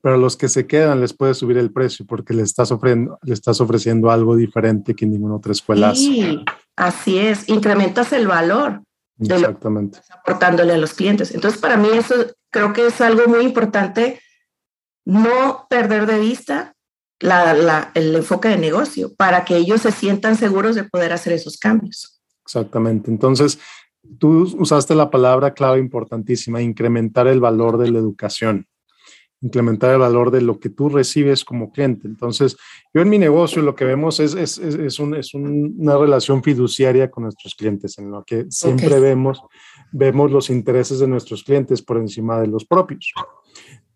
pero a los que se quedan les puedes subir el precio porque le estás ofreciendo, le estás ofreciendo algo diferente que ninguna otra escuela sí, así es, incrementas el valor. Exactamente. aportándole a los clientes. Entonces, para mí eso creo que es algo muy importante, no perder de vista la, el enfoque de negocio para que ellos se sientan seguros de poder hacer esos cambios. Exactamente. Entonces, tú usaste la palabra clave importantísima, incrementar el valor de la educación, incrementar el valor de lo que tú recibes como cliente. Entonces, yo en mi negocio lo que vemos es, es, es, un, es una relación fiduciaria con nuestros clientes, en lo que siempre vemos, vemos los intereses de nuestros clientes por encima de los propios.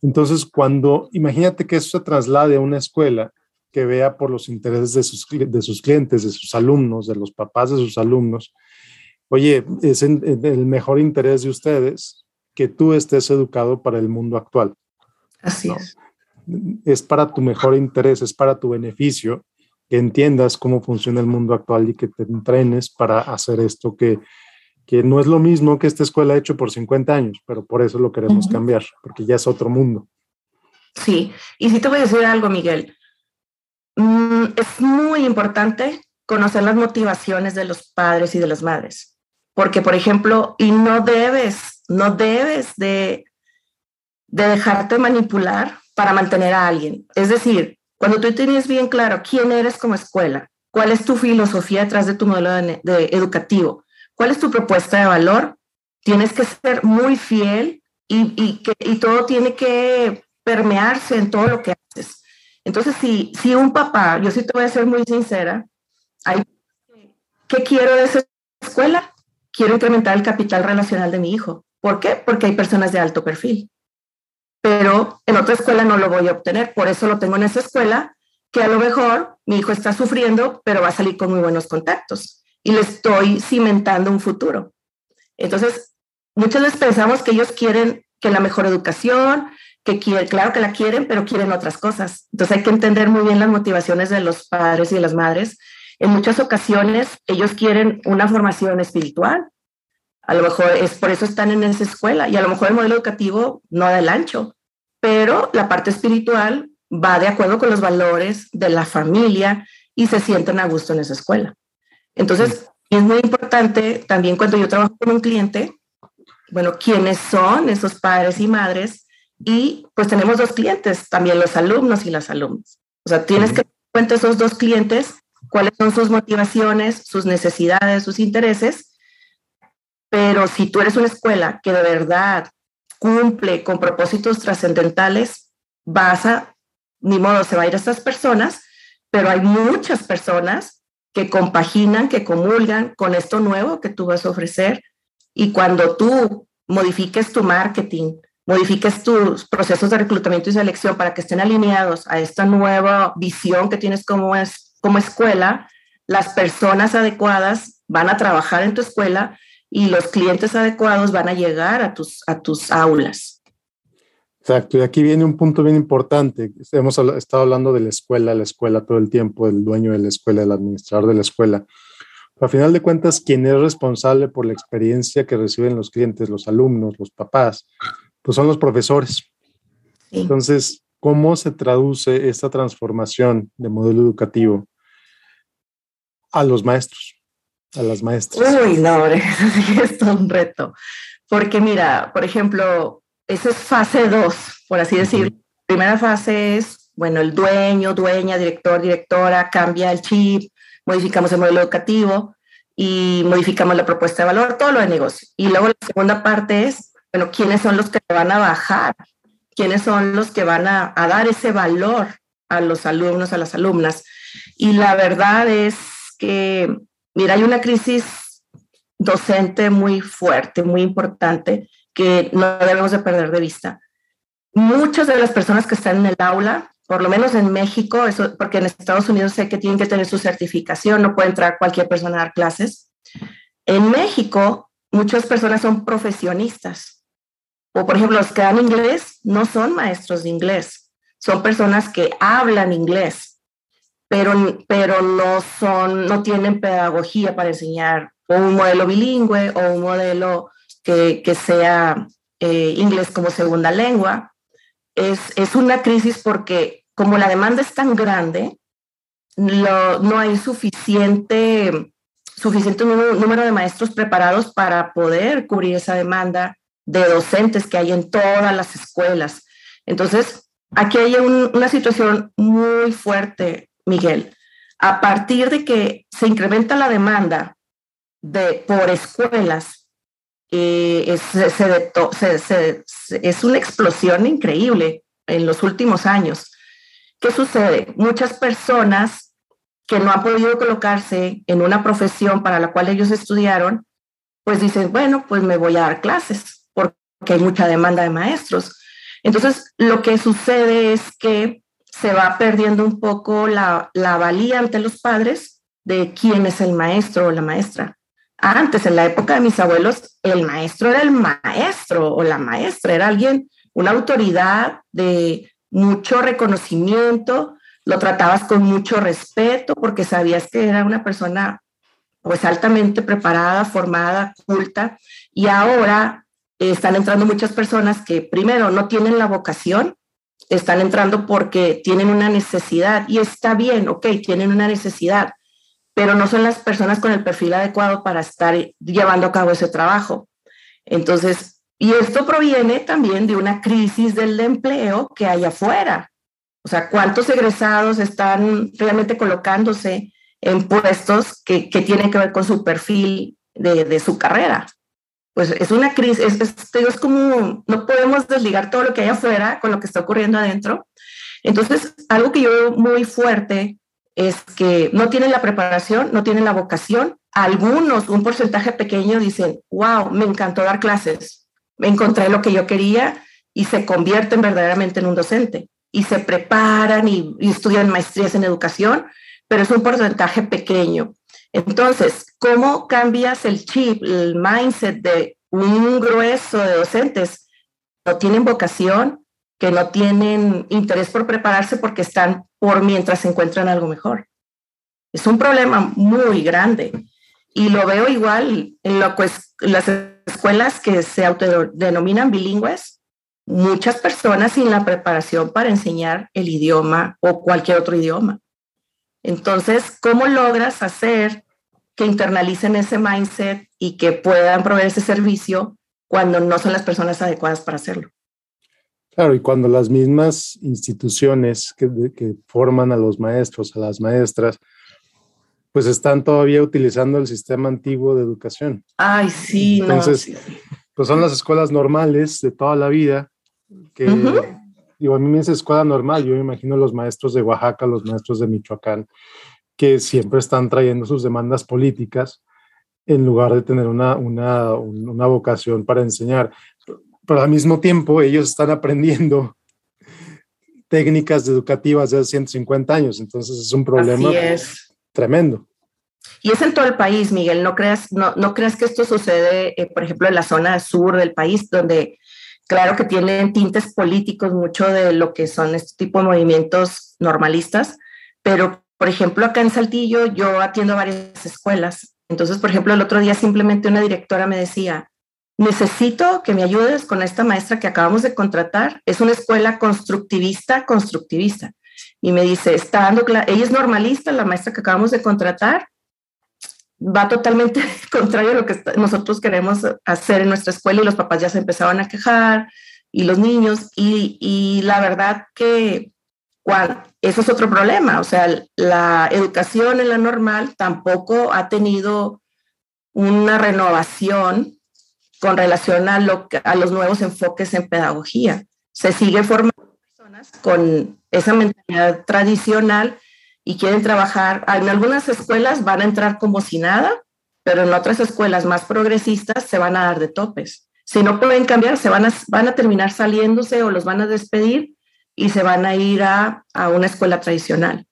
Entonces, cuando, imagínate que eso se traslade a una escuela que vea por los intereses de sus, de sus clientes, de sus alumnos, de los papás de sus alumnos, oye, es el mejor interés de ustedes que tú estés educado para el mundo actual. Así es. Es para tu mejor interés, es para tu beneficio que entiendas cómo funciona el mundo actual y que te entrenes para hacer esto que, que no es lo mismo que esta escuela ha hecho por 50 años, pero por eso lo queremos cambiar, porque ya es otro mundo. Sí, y si te voy a decir algo, Miguel. Mm, es muy importante conocer las motivaciones de los padres y de las madres, porque, por ejemplo, y no debes, no debes de, de dejarte manipular para mantener a alguien. Es decir, cuando tú tienes bien claro quién eres como escuela, cuál es tu filosofía detrás de tu modelo de educativo, ¿Cuál es tu propuesta de valor? Tienes que ser muy fiel y, que, todo tiene que permearse en todo lo que haces. Entonces, si, si un papá, yo sí te voy a ser muy sincera, hay, ¿qué quiero de esa escuela? Quiero incrementar el capital relacional de mi hijo. ¿Por qué? Porque hay personas de alto perfil. Pero en otra escuela no lo voy a obtener, por eso lo tengo en esa escuela, que a lo mejor mi hijo está sufriendo, pero va a salir con muy buenos contactos y le estoy cimentando un futuro. Entonces, muchas veces pensamos que ellos quieren que la mejor educación, que quieren, claro que la quieren, pero quieren otras cosas. Entonces hay que entender muy bien las motivaciones de los padres y de las madres. En muchas ocasiones ellos quieren una formación espiritual. A lo mejor es por eso están en esa escuela y a lo mejor el modelo educativo no da el ancho, pero la parte espiritual va de acuerdo con los valores de la familia y se sienten a gusto en esa escuela. Entonces, es muy importante también cuando yo trabajo con un cliente, bueno, quiénes son esos padres y madres y pues tenemos dos clientes, también los alumnos y las alumnas. O sea, tienes que tener en cuenta esos dos clientes, cuáles son sus motivaciones, sus necesidades, sus intereses. Pero si tú eres una escuela que de verdad cumple con propósitos trascendentales, vas a, ni modo, se va a ir a estas personas, pero hay muchas personas que compaginan, que comulgan con esto nuevo que tú vas a ofrecer. Y cuando tú modifiques tu marketing, modifiques tus procesos de reclutamiento y selección para que estén alineados a esta nueva visión que tienes como, es, como escuela, las personas adecuadas van a trabajar en tu escuela y los clientes adecuados van a llegar a tus, a tus aulas. Exacto, y aquí viene un punto bien importante. Hemos estado hablando de la escuela, la escuela todo el tiempo, el dueño de la escuela, el administrador de la escuela. Pero a final de cuentas, quien es responsable por la experiencia que reciben los clientes, los alumnos, los papás, pues son los profesores. Entonces, ¿cómo se traduce esta transformación de modelo educativo a los maestros, a las maestras? Uy, no, es un reto. Porque mira, por ejemplo, esa es fase 2, por así decir. Primera fase es, bueno, el dueño, dueña, director, directora, cambia el chip, modificamos el modelo educativo y modificamos la propuesta de valor, todo lo de negocio. Y luego la segunda parte es, bueno, ¿quiénes son los que van a bajar? ¿Quiénes son los que van a, a dar ese valor a los alumnos, a las alumnas? Y la verdad es que, mira, hay una crisis docente muy fuerte, muy importante, que no debemos de perder de vista. Muchas de las personas que están en el aula, por lo menos en México, eso, porque en Estados Unidos sé que tienen que tener su certificación, no puede entrar cualquier persona a dar clases. En México, muchas personas son profesionistas. O, por ejemplo, los que dan inglés no son maestros de inglés, son personas que hablan inglés, pero, pero no, son, no tienen pedagogía para enseñar o un modelo bilingüe o un modelo que, sea eh, inglés como segunda lengua. Es, es, una crisis porque como la demanda es tan grande, no hay suficiente, suficiente número, de maestros preparados para poder cubrir esa demanda de docentes que hay en todas las escuelas. Entonces, aquí hay un, una situación muy fuerte, Miguel. A partir de que se incrementa la demanda de, por escuelas eh, es, es una explosión increíble en los últimos años. ¿Qué sucede? Muchas personas que no han podido colocarse en una profesión para la cual ellos estudiaron, pues dicen, bueno, pues me voy a dar clases porque hay mucha demanda de maestros. Entonces, lo que sucede es que se va perdiendo un poco la, la valía ante los padres de quién es el maestro o la maestra. Antes, en la época de mis abuelos, el maestro era el maestro o la maestra, era alguien, una autoridad de mucho reconocimiento, lo tratabas con mucho respeto porque sabías que era una persona pues altamente preparada, formada, culta, y ahora están entrando muchas personas que primero no tienen la vocación, están entrando porque tienen una necesidad y está bien, ok, tienen una necesidad, pero no son las personas con el perfil adecuado para estar llevando a cabo ese trabajo. Entonces, y esto proviene también de una crisis del empleo que hay afuera. O sea, ¿cuántos egresados están realmente colocándose en puestos que, tienen que ver con su perfil de, de su carrera? Pues es una crisis, es, es, es, como, no podemos desligar todo lo que hay afuera con lo que está ocurriendo adentro. Entonces, algo que yo veo muy fuerte es que no tienen la preparación, no tienen la vocación. Algunos, un porcentaje pequeño, dicen, wow, me encantó dar clases, me encontré lo que yo quería y se convierten verdaderamente en un docente y se preparan y, estudian maestrías en educación, pero es un porcentaje pequeño. Entonces, ¿cómo cambias el chip, el mindset de un grueso de docentes? No tienen vocación, que no tienen interés por prepararse porque están por mientras encuentran algo mejor. Es un problema muy grande y lo veo igual en las escuelas que se autodenominan bilingües, muchas personas sin la preparación para enseñar el idioma o cualquier otro idioma. Entonces, ¿cómo logras hacer que internalicen ese mindset y que puedan proveer ese servicio cuando no son las personas adecuadas para hacerlo? Claro, y cuando las mismas instituciones que, que, forman a los maestros, a las maestras, pues están todavía utilizando el sistema antiguo de educación. Ay, sí, Entonces, no, pues son las escuelas normales de toda la vida, que, uh -huh. digo, a mí me dice escuela normal, yo me imagino los maestros de Oaxaca, los maestros de Michoacán, que siempre están trayendo sus demandas políticas en lugar de tener una, una, una vocación para enseñar pero al mismo tiempo ellos están aprendiendo técnicas educativas de hace 150 años, entonces es un problema es. tremendo. Y es en todo el país, Miguel, no creas, no, no creas que esto sucede, eh, por ejemplo, en la zona sur del país, donde claro que tienen tintes políticos mucho de lo que son este tipo de movimientos normalistas, pero por ejemplo, acá en Saltillo yo atiendo varias escuelas. Entonces, por ejemplo, el otro día simplemente una directora me decía, necesito que me ayudes con esta maestra que acabamos de contratar. Es una escuela constructivista, constructivista. Y me dice, está dando ella es normalista, la maestra que acabamos de contratar, va totalmente contrario a lo que nosotros queremos hacer en nuestra escuela y los papás ya se empezaban a quejar, y los niños. Y, la verdad que eso es otro problema. O sea, la educación en la normal tampoco ha tenido una renovación con relación a, lo, a los nuevos enfoques en pedagogía. Se sigue formando personas con esa mentalidad tradicional y quieren trabajar. En algunas escuelas van a entrar como si nada, pero en otras escuelas más progresistas se van a dar de topes. Si no pueden cambiar, se van a, van a terminar saliéndose o los van a despedir y se van a ir a, a una escuela tradicional.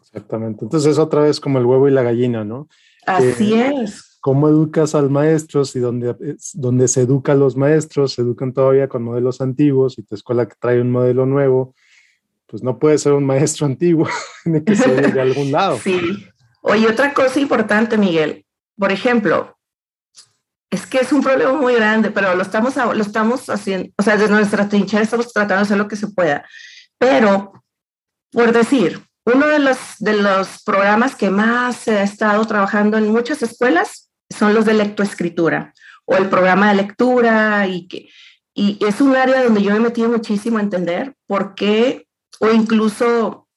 Exactamente. Entonces es otra vez como el huevo y la gallina, ¿no? Así es. ¿Cómo educas al maestro y donde, donde se educa a los maestros, se educan todavía con modelos antiguos y tu escuela que trae un modelo nuevo, pues no puede ser un maestro antiguo, tiene que ser de algún lado. Sí. Oye, otra cosa importante, Miguel. Por ejemplo, es que es un problema muy grande, pero lo estamos, lo estamos haciendo, o sea, desde nuestra trinchera estamos tratando de hacer lo que se pueda. Pero, por decir, uno de los, de los programas que más se ha estado trabajando en muchas escuelas son los de lectoescritura o el programa de lectura y, que, y es un área donde yo me he metido muchísimo a entender por qué o incluso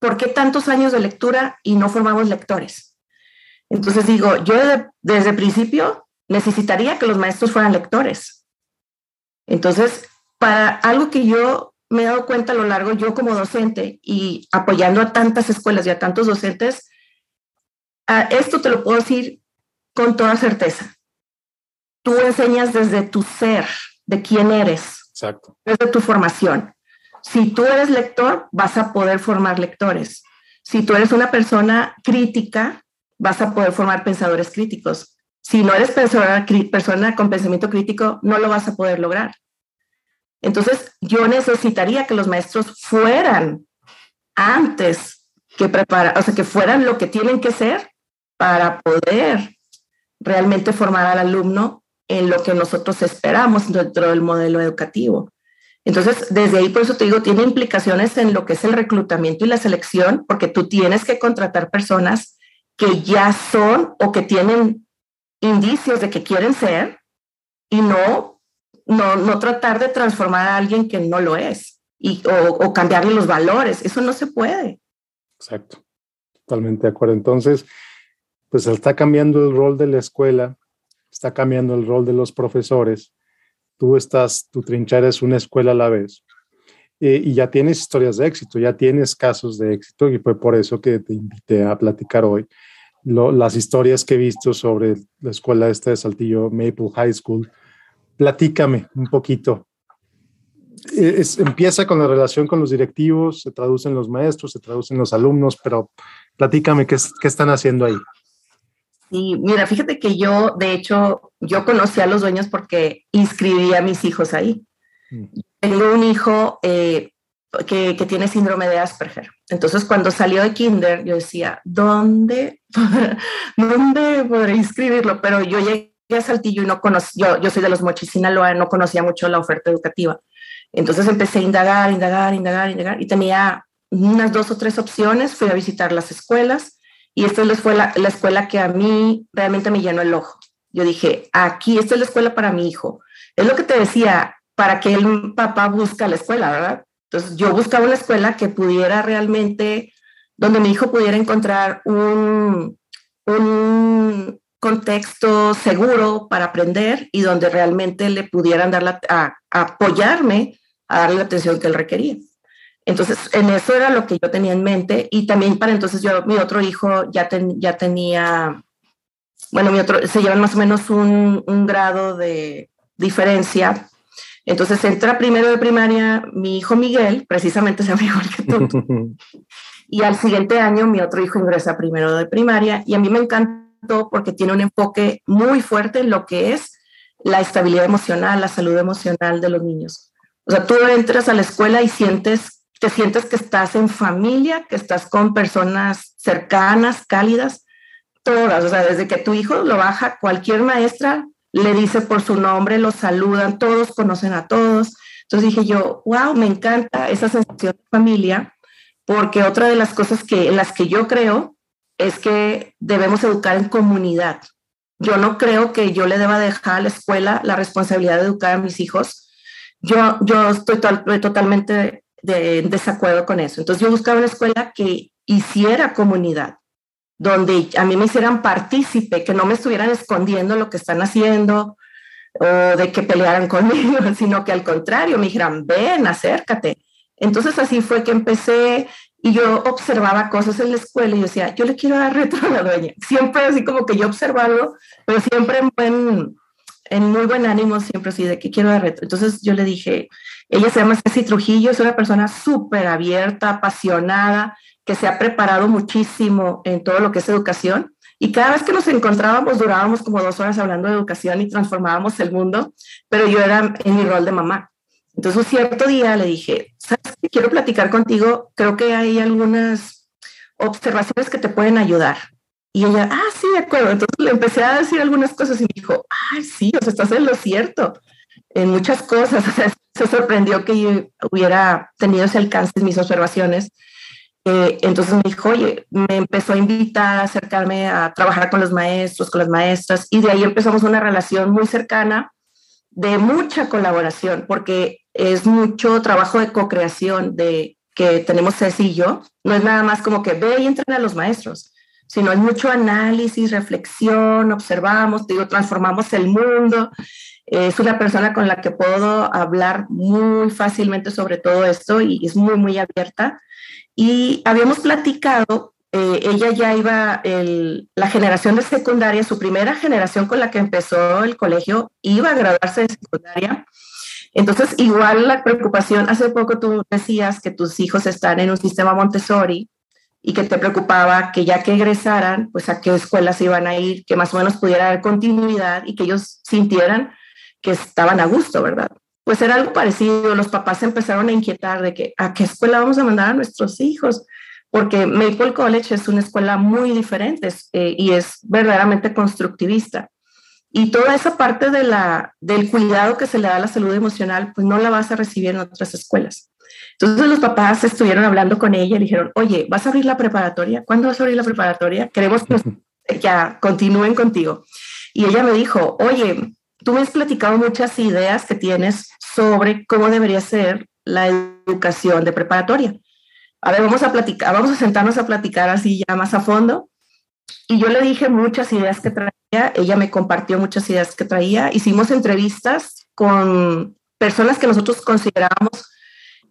por qué tantos años de lectura y no formamos lectores. Entonces digo, yo desde el principio necesitaría que los maestros fueran lectores. Entonces, para algo que yo me he dado cuenta a lo largo, yo como docente y apoyando a tantas escuelas y a tantos docentes, esto te lo puedo decir con toda certeza. Tú enseñas desde tu ser, de quién eres, Exacto. desde tu formación. Si tú eres lector, vas a poder formar lectores. Si tú eres una persona crítica, vas a poder formar pensadores críticos. Si no eres persona, persona con pensamiento crítico, no lo vas a poder lograr. Entonces, yo necesitaría que los maestros fueran antes que preparar, o sea, que fueran lo que tienen que ser para poder realmente formar al alumno en lo que nosotros esperamos dentro del modelo educativo. Entonces, desde ahí, por eso te digo, tiene implicaciones en lo que es el reclutamiento y la selección, porque tú tienes que contratar personas que ya son o que tienen indicios de que quieren ser y no, no, no tratar de transformar a alguien que no lo es y, o, o cambiarle los valores. Eso no se puede. Exacto, totalmente de acuerdo. Entonces, pues está cambiando el rol de la escuela, está cambiando el rol de los profesores. Tú estás, tu trinchera es una escuela a la vez. Eh, y ya tienes historias de éxito, ya tienes casos de éxito y fue por eso que te invité a platicar hoy las historias que he visto sobre la escuela esta de Saltillo, Maple High School. Platícame un poquito. E, empieza con la relación con los directivos, se traducen los maestros, se traducen los alumnos, pero platícame qué, qué están haciendo ahí. Sí, mira, fíjate que yo, de hecho, yo conocí a los dueños porque inscribí a mis hijos ahí. Mm. Tengo un hijo eh, que, tiene síndrome de Asperger. Entonces, cuando salió de Kinder, yo decía, ¿dónde, ¿dónde podré inscribirlo? Pero yo llegué a Saltillo y no conocía, yo, yo soy de los Mochis, Sinaloa, no conocía mucho la oferta educativa. Entonces empecé a indagar, indagar, indagar, indagar, y tenía unas dos o tres opciones, fui a visitar las escuelas, y esta fue la, la escuela que a mí realmente me llenó el ojo. Yo dije, aquí, esta es la escuela para mi hijo. Es lo que te decía, para que el papá busca la escuela, ¿verdad? Entonces yo buscaba una escuela que pudiera realmente, donde mi hijo pudiera encontrar un, un contexto seguro para aprender y donde realmente le pudieran dar la, a, apoyarme a darle la atención que él requería. Entonces, en eso era lo que yo tenía en mente y también para entonces yo, mi otro hijo ya, ya tenía, bueno, mi otro, se llevan más o menos un, un grado de diferencia entonces entra primero de primaria mi hijo Miguel, precisamente se llama igual que tú. y al siguiente año mi otro hijo ingresa primero de primaria y a mí me encantó porque tiene un enfoque muy fuerte en lo que es la estabilidad emocional, la salud emocional de los niños. O sea, tú entras a la escuela y sientes, te sientes que estás en familia, que estás con personas cercanas, cálidas, todas. O sea, desde que tu hijo lo baja, cualquier maestra le dice por su nombre, lo saludan, todos conocen a todos. Entonces dije yo, wow, me encanta esa sensación de familia, porque otra de las cosas que, en las que yo creo es que debemos educar en comunidad. Yo no creo que yo le deba dejar a la escuela la responsabilidad de educar a mis hijos yo, yo estoy totalmente de, desacuerdo con eso. Entonces yo buscaba una escuela que hiciera comunidad, donde a mí me hicieran partícipe, que no me estuvieran escondiendo lo que están haciendo o de que pelearan conmigo, sino que al contrario me dijeran, ven, acércate. Entonces así fue que empecé y yo observaba cosas en la escuela y yo decía, yo le quiero dar retro a la dueña. Siempre así como que yo observaba pero siempre en, buen, en muy buen ánimo, siempre así de que quiero dar retro. Entonces yo le dije, ella se llama Ceci Trujillo, es una persona súper abierta, apasionada, que se ha preparado muchísimo en todo lo que es educación. Y cada vez que nos encontrábamos durábamos como dos horas hablando de educación y transformábamos el mundo, pero yo era en mi rol de mamá. Entonces un cierto día le dije. Quiero platicar contigo, creo que hay algunas observaciones que te pueden ayudar. Y ella, ah, sí, de acuerdo. Entonces le empecé a decir algunas cosas y me dijo, ay, sí, o sea, estás en lo cierto, en muchas cosas. Se sorprendió que yo hubiera tenido ese alcance en mis observaciones. Eh, entonces me dijo, oye, me empezó a invitar a acercarme a trabajar con los maestros, con las maestras, y de ahí empezamos una relación muy cercana de mucha colaboración, porque es mucho trabajo de co-creación de que tenemos Ceci y yo. No es nada más como que ve y entren a los maestros, sino es mucho análisis, reflexión, observamos, digo, transformamos el mundo. Es una persona con la que puedo hablar muy fácilmente sobre todo esto y es muy, muy abierta. Y habíamos platicado, eh, ella ya iba, la generación de secundaria, su primera generación con la que empezó el colegio, iba a graduarse de secundaria. Entonces, igual la preocupación, hace poco tú decías que tus hijos están en un sistema Montessori y que te preocupaba que ya que egresaran, pues a qué escuelas iban a ir, que más o menos pudiera haber continuidad y que ellos sintieran que estaban a gusto, ¿verdad? pues era algo parecido. Los papás empezaron a inquietar de que a qué escuela vamos a mandar a nuestros hijos, porque Maple College es una escuela muy diferente eh, y es verdaderamente constructivista. Y toda esa parte de la, del cuidado que se le da a la salud emocional, pues no la vas a recibir en otras escuelas. Entonces los papás estuvieron hablando con ella y dijeron, oye, ¿vas a abrir la preparatoria? ¿Cuándo vas a abrir la preparatoria? Queremos que ya continúen contigo. Y ella me dijo, oye, tú me has platicado muchas ideas que tienes sobre cómo debería ser la educación de preparatoria. A ver, vamos a platicar, vamos a sentarnos a platicar así ya más a fondo. Y yo le dije muchas ideas que traía, ella me compartió muchas ideas que traía. Hicimos entrevistas con personas que nosotros considerábamos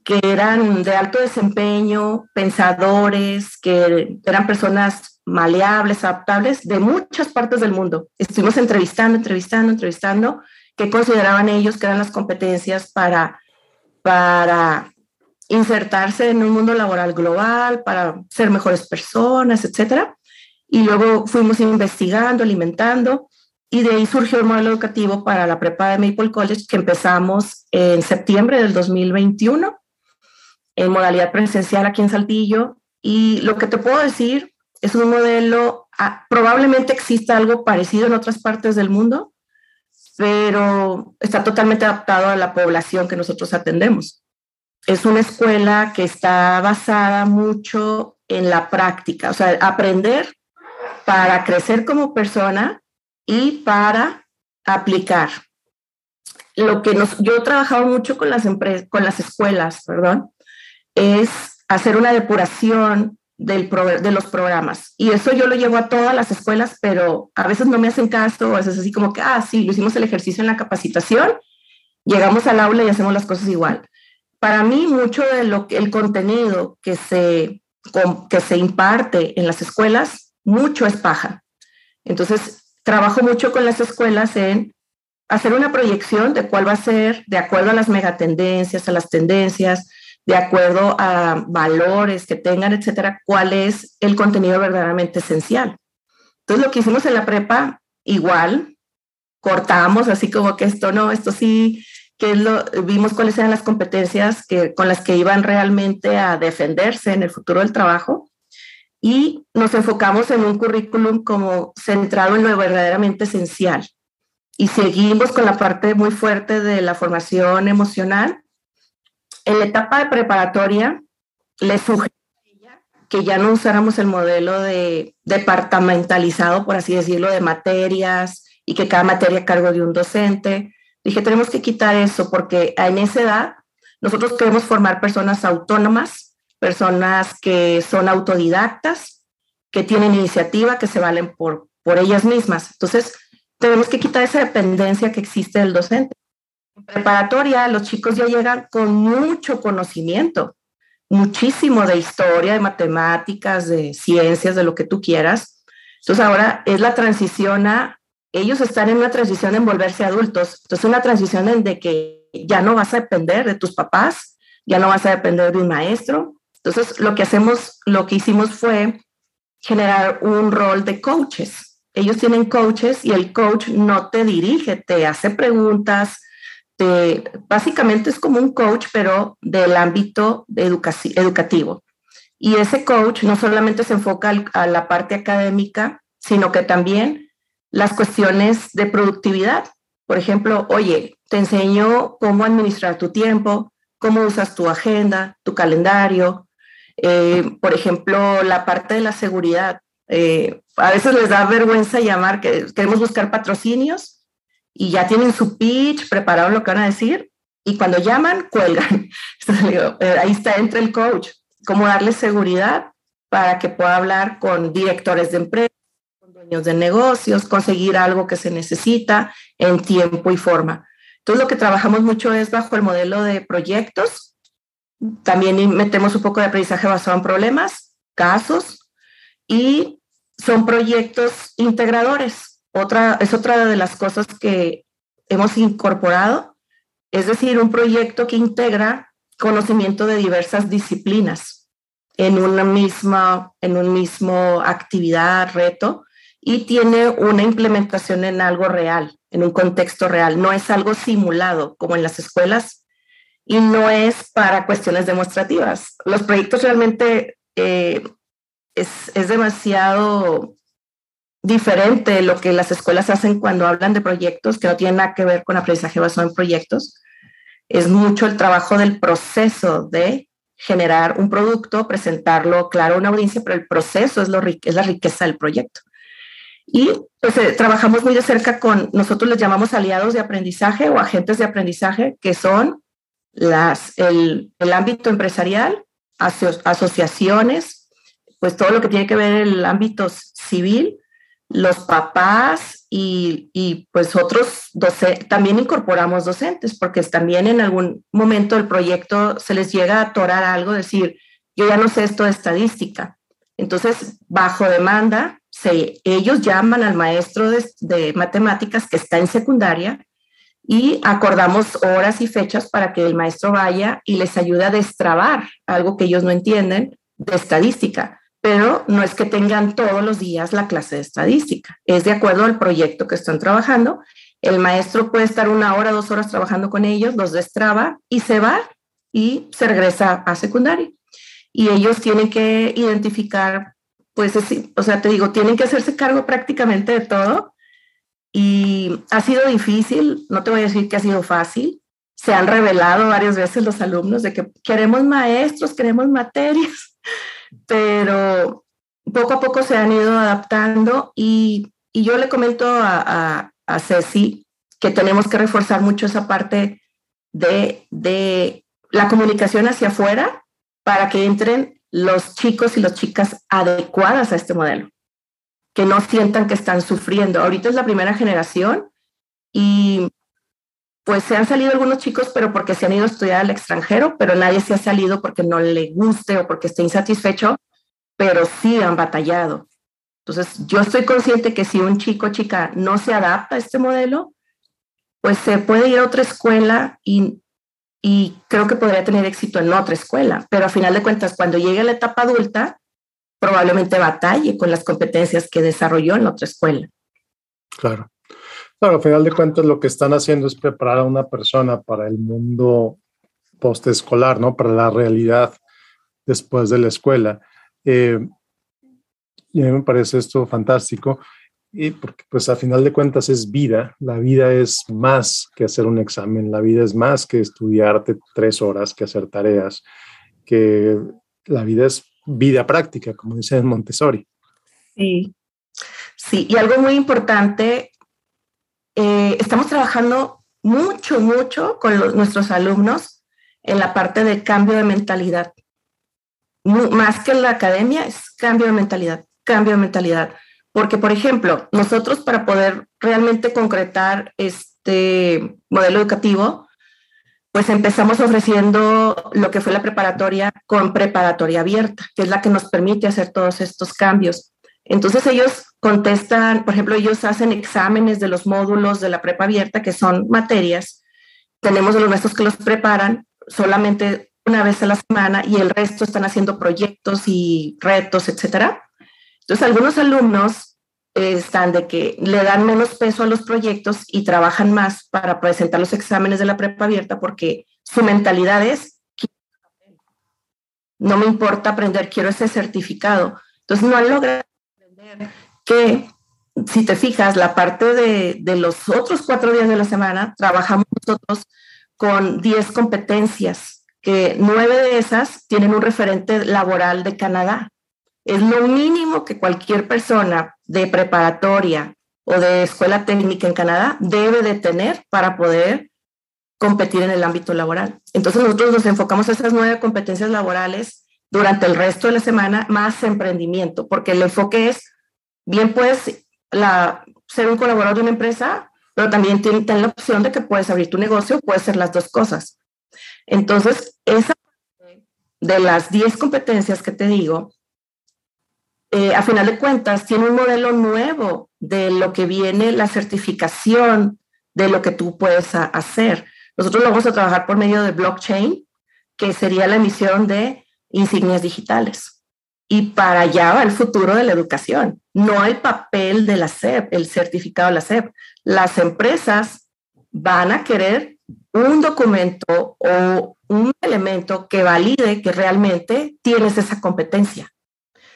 que eran de alto desempeño, pensadores, que eran personas maleables, adaptables de muchas partes del mundo. Estuvimos entrevistando, entrevistando, entrevistando qué consideraban ellos que eran las competencias para, para insertarse en un mundo laboral global, para ser mejores personas, etc. Y luego fuimos investigando, alimentando, y de ahí surgió el modelo educativo para la prepa de Maple College que empezamos en septiembre del 2021 en modalidad presencial aquí en Saltillo. Y lo que te puedo decir es un modelo, ah, probablemente exista algo parecido en otras partes del mundo, pero está totalmente adaptado a la población que nosotros atendemos. Es una escuela que está basada mucho en la práctica, o sea, aprender para crecer como persona y para aplicar. Lo que nos, yo he trabajado mucho con las empresas, con las escuelas, perdón, es hacer una depuración de los programas. Y eso yo lo llevo a todas las escuelas, pero a veces no me hacen caso, a veces así como que, ah, sí, lo hicimos el ejercicio en la capacitación, llegamos al aula y hacemos las cosas igual. Para mí, mucho de lo que el contenido que se, que se imparte en las escuelas, mucho es paja. Entonces, trabajo mucho con las escuelas en hacer una proyección de cuál va a ser, de acuerdo a las megatendencias, a las tendencias, de acuerdo a valores que tengan, etcétera, cuál es el contenido verdaderamente esencial. Entonces, lo que hicimos en la prepa, igual, cortamos así como que esto no, esto sí, que lo, vimos cuáles eran las competencias que, con las que iban realmente a defenderse en el futuro del trabajo y nos enfocamos en un currículum como centrado en lo verdaderamente esencial. Y seguimos con la parte muy fuerte de la formación emocional en la etapa de preparatoria, le sugerí que ya no usáramos el modelo de departamentalizado, por así decirlo, de materias y que cada materia a cargo de un docente, Dije, tenemos que quitar eso porque en esa edad nosotros queremos formar personas autónomas, personas que son autodidactas, que tienen iniciativa, que se valen por, por ellas mismas. Entonces, tenemos que quitar esa dependencia que existe del docente. Preparatoria, los chicos ya llegan con mucho conocimiento, muchísimo de historia, de matemáticas, de ciencias, de lo que tú quieras. Entonces, ahora es la transición a, ellos están en una transición en volverse adultos. Entonces, una transición en de que ya no vas a depender de tus papás, ya no vas a depender de un maestro. Entonces, lo que hacemos, lo que hicimos fue generar un rol de coaches ellos tienen coaches y el coach no te dirige, te hace preguntas, te, básicamente es como un coach, pero del ámbito educativo. Y ese coach no solamente se enfoca a la parte académica, sino que también las cuestiones de productividad. Por ejemplo, oye, te enseño cómo administrar tu tiempo, cómo usas tu agenda, tu calendario. Eh, por ejemplo, la parte de la seguridad. Eh, a veces les da vergüenza llamar, que queremos buscar patrocinios y ya tienen su pitch preparado lo que van a decir y cuando llaman, cuelgan. Eh, ahí está, entra el coach, cómo darle seguridad para que pueda hablar con directores de empresas, con dueños de negocios, conseguir algo que se necesita en tiempo y forma. Entonces, lo que trabajamos mucho es bajo el modelo de proyectos. También metemos un poco de aprendizaje basado en problemas, casos y son proyectos integradores. Otra, es otra de las cosas que hemos incorporado, es decir, un proyecto que integra conocimiento de diversas disciplinas en una misma, en un mismo actividad, reto, y tiene una implementación en algo real, en un contexto real. No es algo simulado como en las escuelas y no es para cuestiones demostrativas. Los proyectos realmente eh, es, es demasiado diferente lo que las escuelas hacen cuando hablan de proyectos que no tienen nada que ver con aprendizaje basado en proyectos. Es mucho el trabajo del proceso de generar un producto, presentarlo, claro, a una audiencia, pero el proceso es, lo, es la riqueza del proyecto. Y pues eh, trabajamos muy de cerca con, nosotros les llamamos aliados de aprendizaje o agentes de aprendizaje, que son las, el, el ámbito empresarial, asociaciones, pues todo lo que tiene que ver el ámbito civil, los papás y, y pues otros docentes, también incorporamos docentes, porque también en algún momento del proyecto se les llega a atorar algo, decir, yo ya no sé esto de estadística. Entonces, bajo demanda, se, ellos llaman al maestro de, de matemáticas que está en secundaria y acordamos horas y fechas para que el maestro vaya y les ayude a destrabar algo que ellos no entienden de estadística pero no es que tengan todos los días la clase de estadística, es de acuerdo al proyecto que están trabajando. El maestro puede estar una hora, dos horas trabajando con ellos, los destraba y se va y se regresa a secundaria. Y ellos tienen que identificar, pues, o sea, te digo, tienen que hacerse cargo prácticamente de todo. Y ha sido difícil, no te voy a decir que ha sido fácil. Se han revelado varias veces los alumnos de que queremos maestros, queremos materias pero poco a poco se han ido adaptando y, yo le comento a, a, Ceci que tenemos que reforzar mucho esa parte de, de la comunicación hacia afuera para que entren los chicos y las chicas adecuadas a este modelo, que no sientan que están sufriendo. Ahorita es la primera generación y pues se han salido algunos chicos, pero porque se han ido a estudiar al extranjero, pero nadie se ha salido porque no le guste o porque esté insatisfecho, pero sí han batallado. Entonces, yo estoy consciente que si un chico o chica no se adapta a este modelo, pues se puede ir a otra escuela y, y creo que podría tener éxito en otra escuela, pero a final de cuentas, cuando llegue a la etapa adulta, probablemente batalle con las competencias que desarrolló en otra escuela. Claro. Claro, al final de cuentas lo que están haciendo es preparar a una persona para el mundo postescolar, ¿no? Para la realidad después de la escuela. Eh, y a mí me parece esto fantástico, y porque pues a final de cuentas es vida, la vida es más que hacer un examen, la vida es más que estudiarte tres horas, que hacer tareas, que la vida es vida práctica, como dice Montessori. Sí, sí, y algo muy importante eh, estamos trabajando mucho, mucho con nuestros alumnos en la parte de cambio de mentalidad. Más que la academia, es cambio de mentalidad, cambio de mentalidad. Porque, por ejemplo, nosotros para poder realmente concretar este modelo educativo, pues empezamos ofreciendo lo que fue la preparatoria con preparatoria abierta, que es la que nos permite hacer todos estos cambios. Entonces ellos contestan, por ejemplo, ellos hacen exámenes de los módulos de la prepa abierta, que son materias. Tenemos los maestros que los preparan solamente una vez a la semana y el resto están haciendo proyectos y retos, etcétera. Entonces algunos alumnos están de que le dan menos peso a los proyectos y trabajan más para presentar los exámenes de la prepa abierta porque su mentalidad es, no me importa aprender, quiero ese certificado. Entonces no han logrado aprender que, si te fijas, la parte de, de los otros cuatro días de la semana, trabajamos nosotros con 10 competencias, que nueve de esas tienen un referente laboral de Canadá. Es lo mínimo que cualquier persona de preparatoria o de escuela técnica en Canadá debe de tener para poder competir en el ámbito laboral. Entonces nosotros nos enfocamos en esas nueve competencias laborales durante el resto de la semana, más emprendimiento, porque el enfoque es, bien puedes ser un colaborador de una empresa, pero también tienes la opción de que puedes abrir tu negocio, puedes ser las dos cosas. Entonces, esa de las 10 competencias que te digo, eh, a final de cuentas, tiene un modelo nuevo de lo que viene la certificación de lo que tú puedes hacer. Nosotros lo vamos a trabajar por medio de blockchain, que sería la emisión de insignias digitales. Y para allá va el futuro de la educación, no el papel de la SEP, el certificado de la SEP. Las empresas van a querer un documento o un elemento que valide que realmente tienes esa competencia.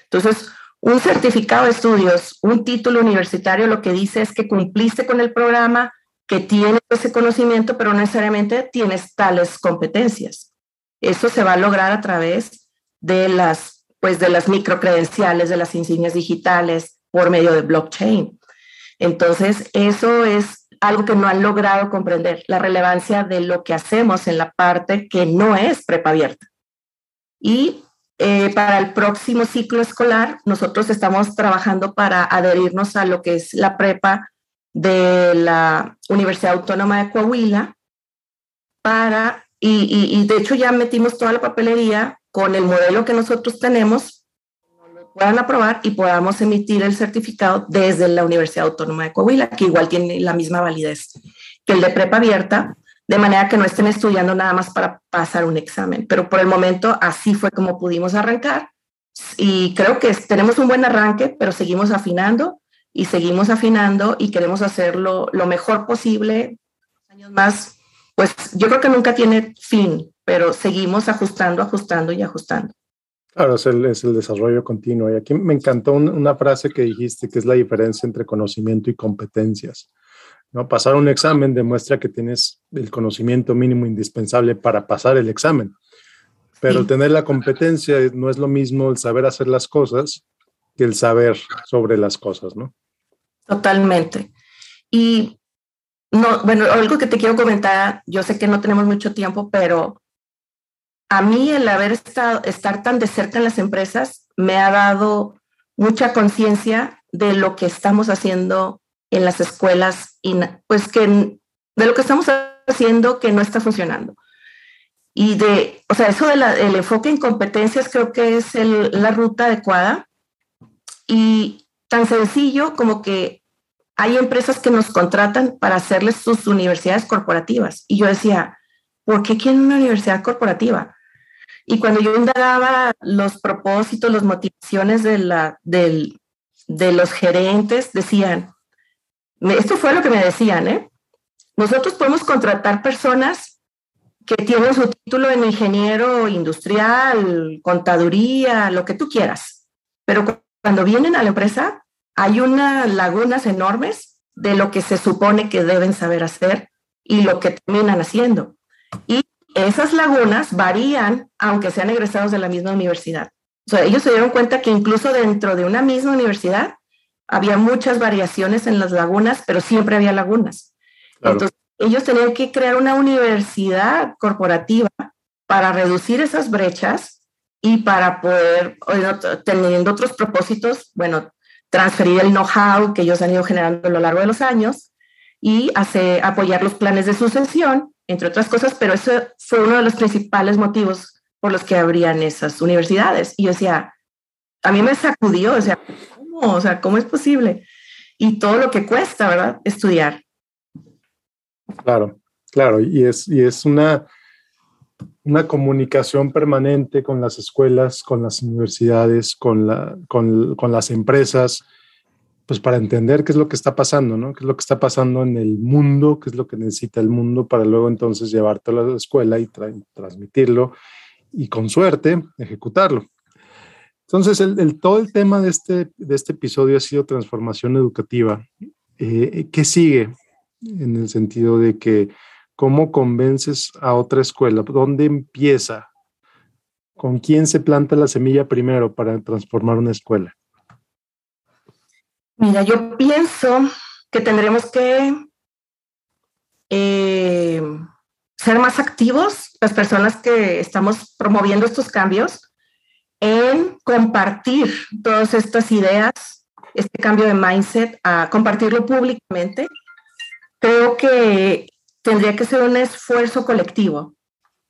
Entonces, un certificado de estudios, un título universitario, lo que dice es que cumpliste con el programa, que tienes ese conocimiento, pero no necesariamente tienes tales competencias. Eso se va a lograr a través de las, pues, de las microcredenciales, de las insignias digitales por medio de blockchain. Entonces, eso es algo que no han logrado comprender, la relevancia de lo que hacemos en la parte que no es prepa abierta. Y eh, para el próximo ciclo escolar, nosotros estamos trabajando para adherirnos a lo que es la prepa de la Universidad Autónoma de Coahuila, para, y, y, de hecho ya metimos toda la papelería con el modelo que nosotros tenemos, lo puedan aprobar y podamos emitir el certificado desde la Universidad Autónoma de Coahuila, que igual tiene la misma validez que el de prepa abierta, de manera que no estén estudiando nada más para pasar un examen. Pero por el momento así fue como pudimos arrancar y creo que tenemos un buen arranque, pero seguimos afinando y seguimos afinando y queremos hacerlo lo mejor posible. Años más, pues yo creo que nunca tiene fin, pero seguimos ajustando, ajustando y ajustando. Claro, es el, es el desarrollo continuo. Y aquí me encantó una frase que dijiste, que es la diferencia entre conocimiento y competencias. ¿no? Pasar un examen demuestra que tienes el conocimiento mínimo indispensable para pasar el examen. Pero tener la competencia no es lo mismo el saber hacer las cosas que el saber sobre las cosas, ¿no? Totalmente. Y no, bueno, algo que te quiero comentar, yo sé que no tenemos mucho tiempo, pero a mí el haber estado, estar tan de cerca en las empresas me ha dado mucha conciencia de lo que estamos haciendo en las escuelas, y pues que de lo que estamos haciendo que no está funcionando. Y de, o sea, eso del enfoque en competencias creo que es la ruta adecuada y tan sencillo como que hay empresas que nos contratan para hacerles sus universidades corporativas. Y yo decía, ¿por qué quieren una universidad corporativa? Y cuando yo indagaba los propósitos, las motivaciones de, la, del, de los gerentes, decían, esto fue lo que me decían, ¿eh? Nosotros podemos contratar personas que tienen su título en ingeniero industrial, contaduría, lo que tú quieras, pero cuando vienen a la empresa hay unas lagunas enormes de lo que se supone que deben saber hacer y lo que terminan haciendo. Y esas lagunas varían aunque sean egresados de la misma universidad. O sea, ellos se dieron cuenta que incluso dentro de una misma universidad había muchas variaciones en las lagunas, pero siempre había lagunas. Entonces, ellos tenían que crear una universidad corporativa para reducir esas brechas y para poder, teniendo otros propósitos, bueno, transferir el know-how que ellos han ido generando a lo largo de los años y hacer, apoyar los planes de sucesión, entre otras cosas, pero eso fue uno de los principales motivos por los que abrían esas universidades. Y yo decía, a mí me sacudió, o sea, ¿cómo? O sea, ¿cómo es posible? Y todo lo que cuesta, ¿verdad? Estudiar. Claro, claro, y es, y es una, una comunicación permanente con las escuelas, con las universidades, con, la, con, con las empresas, pues para entender qué es lo que está pasando, ¿no? ¿Qué es lo que está pasando en el mundo? ¿Qué es lo que necesita el mundo para luego entonces llevártelo a la escuela y transmitirlo y con suerte ejecutarlo? Entonces, el, todo el tema de este, de este episodio ha sido transformación educativa. Eh, ¿Qué sigue? En el sentido de que, ¿cómo convences a otra escuela? ¿Dónde empieza? ¿Con quién se planta la semilla primero para transformar una escuela? Mira, yo pienso que tendremos que eh, ser más activos, las personas que estamos promoviendo estos cambios, en compartir todas estas ideas, este cambio de mindset, a compartirlo públicamente. Creo que tendría que ser un esfuerzo colectivo.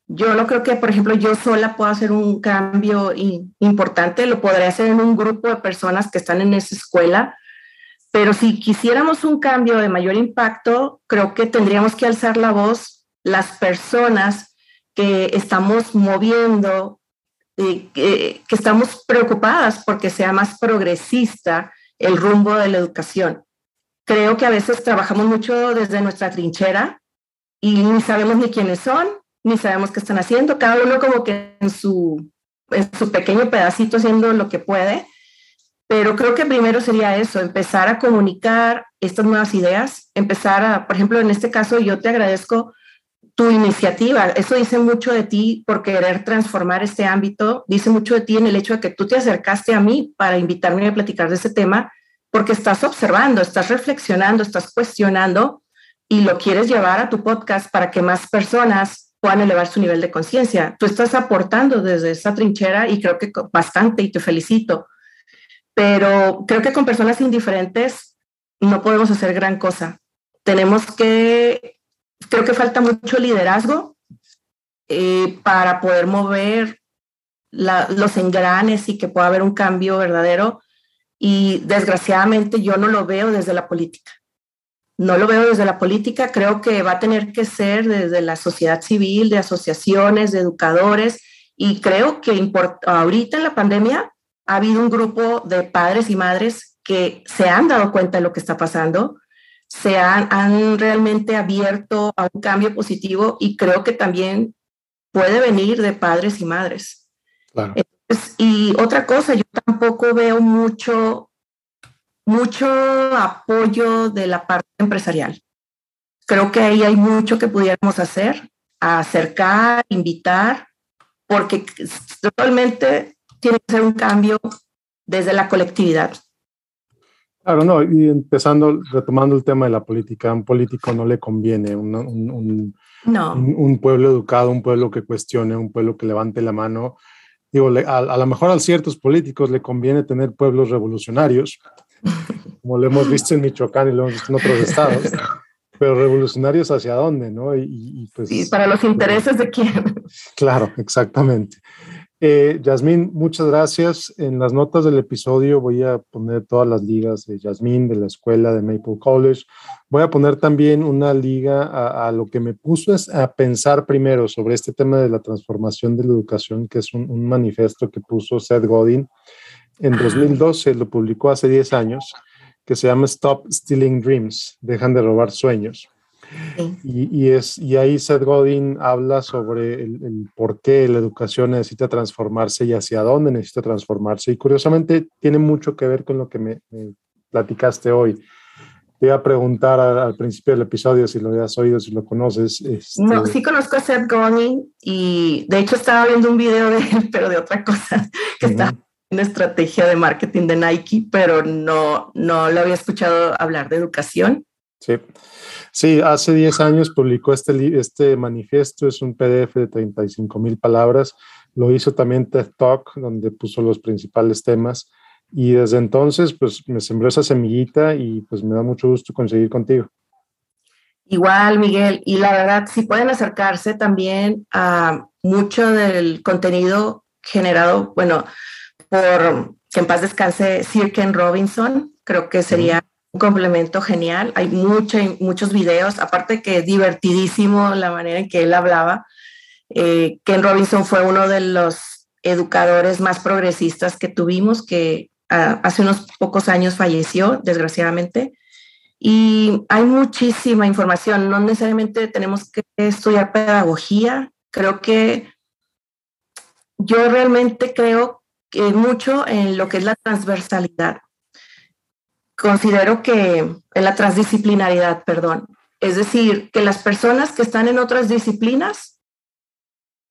Yo no creo que, por ejemplo, yo sola pueda hacer un cambio importante, lo podría hacer en un grupo de personas que están en esa escuela, pero si quisiéramos un cambio de mayor impacto, creo que tendríamos que alzar la voz las personas que estamos moviendo, eh, que, estamos preocupadas porque sea más progresista el rumbo de la educación. Creo que a veces trabajamos mucho desde nuestra trinchera y ni sabemos ni quiénes son, ni sabemos qué están haciendo, cada uno como que en su, en su pequeño pedacito haciendo lo que puede pero creo que primero sería eso, empezar a comunicar estas nuevas ideas, empezar a, por ejemplo, en este caso yo te agradezco tu iniciativa. Eso dice mucho de ti por querer transformar este ámbito, dice mucho de ti en el hecho de que tú te acercaste a mí para invitarme a platicar de ese tema, porque estás observando, estás reflexionando, estás cuestionando y lo quieres llevar a tu podcast para que más personas puedan elevar su nivel de conciencia. Tú estás aportando desde esa trinchera y creo que bastante y te felicito pero creo que con personas indiferentes no podemos hacer gran cosa. Tenemos que, creo que falta mucho liderazgo eh, para poder mover los engranes y que pueda haber un cambio verdadero. Y desgraciadamente yo no lo veo desde la política. No lo veo desde la política, creo que va a tener que ser desde la sociedad civil, de asociaciones, de educadores, y creo que ahorita en la pandemia ha habido un grupo de padres y madres que se han dado cuenta de lo que está pasando, se han, realmente abierto a un cambio positivo y creo que también puede venir de padres y madres. y otra cosa, yo tampoco veo mucho, mucho apoyo de la parte empresarial. Creo que ahí hay mucho que pudiéramos hacer, acercar, invitar, porque totalmente tiene que ser un cambio desde la colectividad. Claro, no, y empezando, retomando el tema de la política, a un político no le conviene un, un, un, pueblo educado, un pueblo que cuestione, un pueblo que levante la mano. Digo, a, a lo mejor a ciertos políticos le conviene tener pueblos revolucionarios, como lo hemos visto en Michoacán y lo hemos visto en otros estados, pero revolucionarios hacia dónde, ¿no? Y, pues, para los intereses de quién. Claro, exactamente. Eh, Yasmín, muchas gracias. En las notas del episodio voy a poner todas las ligas de Yasmín, de la escuela de Maple College. Voy a poner también una liga a, lo que me puso es a pensar primero sobre este tema de la transformación de la educación, que es un, manifiesto que puso Seth Godin en 2012, lo publicó hace 10 años, que se llama Stop Stealing Dreams, dejan de robar sueños. Y, es, y ahí Seth Godin habla sobre el, por qué la educación necesita transformarse y hacia dónde necesita transformarse. Y curiosamente tiene mucho que ver con lo que me, platicaste hoy. Te iba a preguntar al, principio del episodio si lo habías oído, si lo conoces. Este no, sí conozco a Seth Godin y de hecho estaba viendo un video de él, pero de otra cosa, que está en estrategia de marketing de Nike, pero no, no lo había escuchado hablar de educación Sí. Sí, hace 10 años publicó este, este manifiesto, es un PDF de 35 mil palabras. Lo hizo también TED Talk, donde puso los principales temas. Y desde entonces, pues me sembró esa semillita y pues me da mucho gusto conseguir contigo. Igual, Miguel. Y la verdad, si pueden acercarse también a mucho del contenido generado, bueno, por que en paz descanse Sir Ken Robinson, creo que sería un complemento genial. Hay mucho, muchos videos, aparte que divertidísimo la manera en que él hablaba. Eh, Ken Robinson fue uno de los educadores más progresistas que tuvimos, que ah, hace unos pocos años falleció, desgraciadamente. Y hay muchísima información, no necesariamente tenemos que estudiar pedagogía. Creo que yo realmente creo que mucho en lo que es la transversalidad considero que en la transdisciplinaridad, perdón. Es decir, que las personas que están en otras disciplinas,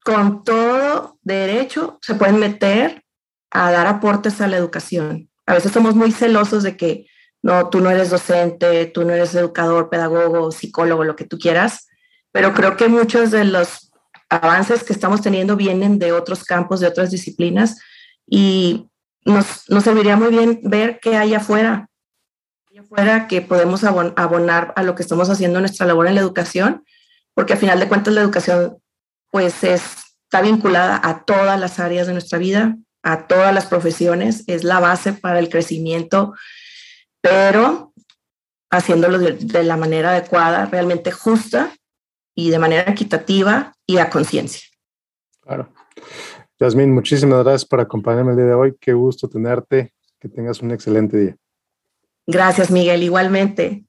con todo derecho, se pueden meter a dar aportes a la educación. A veces somos muy celosos de que no, tú no eres docente, tú no eres educador, pedagogo, psicólogo, lo que tú quieras, pero creo que muchos de los avances que estamos teniendo vienen de otros campos, de otras disciplinas, y nos, nos serviría muy bien ver qué hay afuera, fuera que podemos abonar a lo que estamos haciendo en nuestra labor en la educación, porque al final de cuentas la educación pues está vinculada a todas las áreas de nuestra vida, a todas las profesiones, es la base para el crecimiento, pero haciéndolo de, de la manera adecuada, realmente justa y de manera equitativa y a conciencia. Claro. Yasmin, muchísimas gracias por acompañarme el día de hoy. Qué gusto tenerte. Que tengas un excelente día. Gracias, Miguel, igualmente.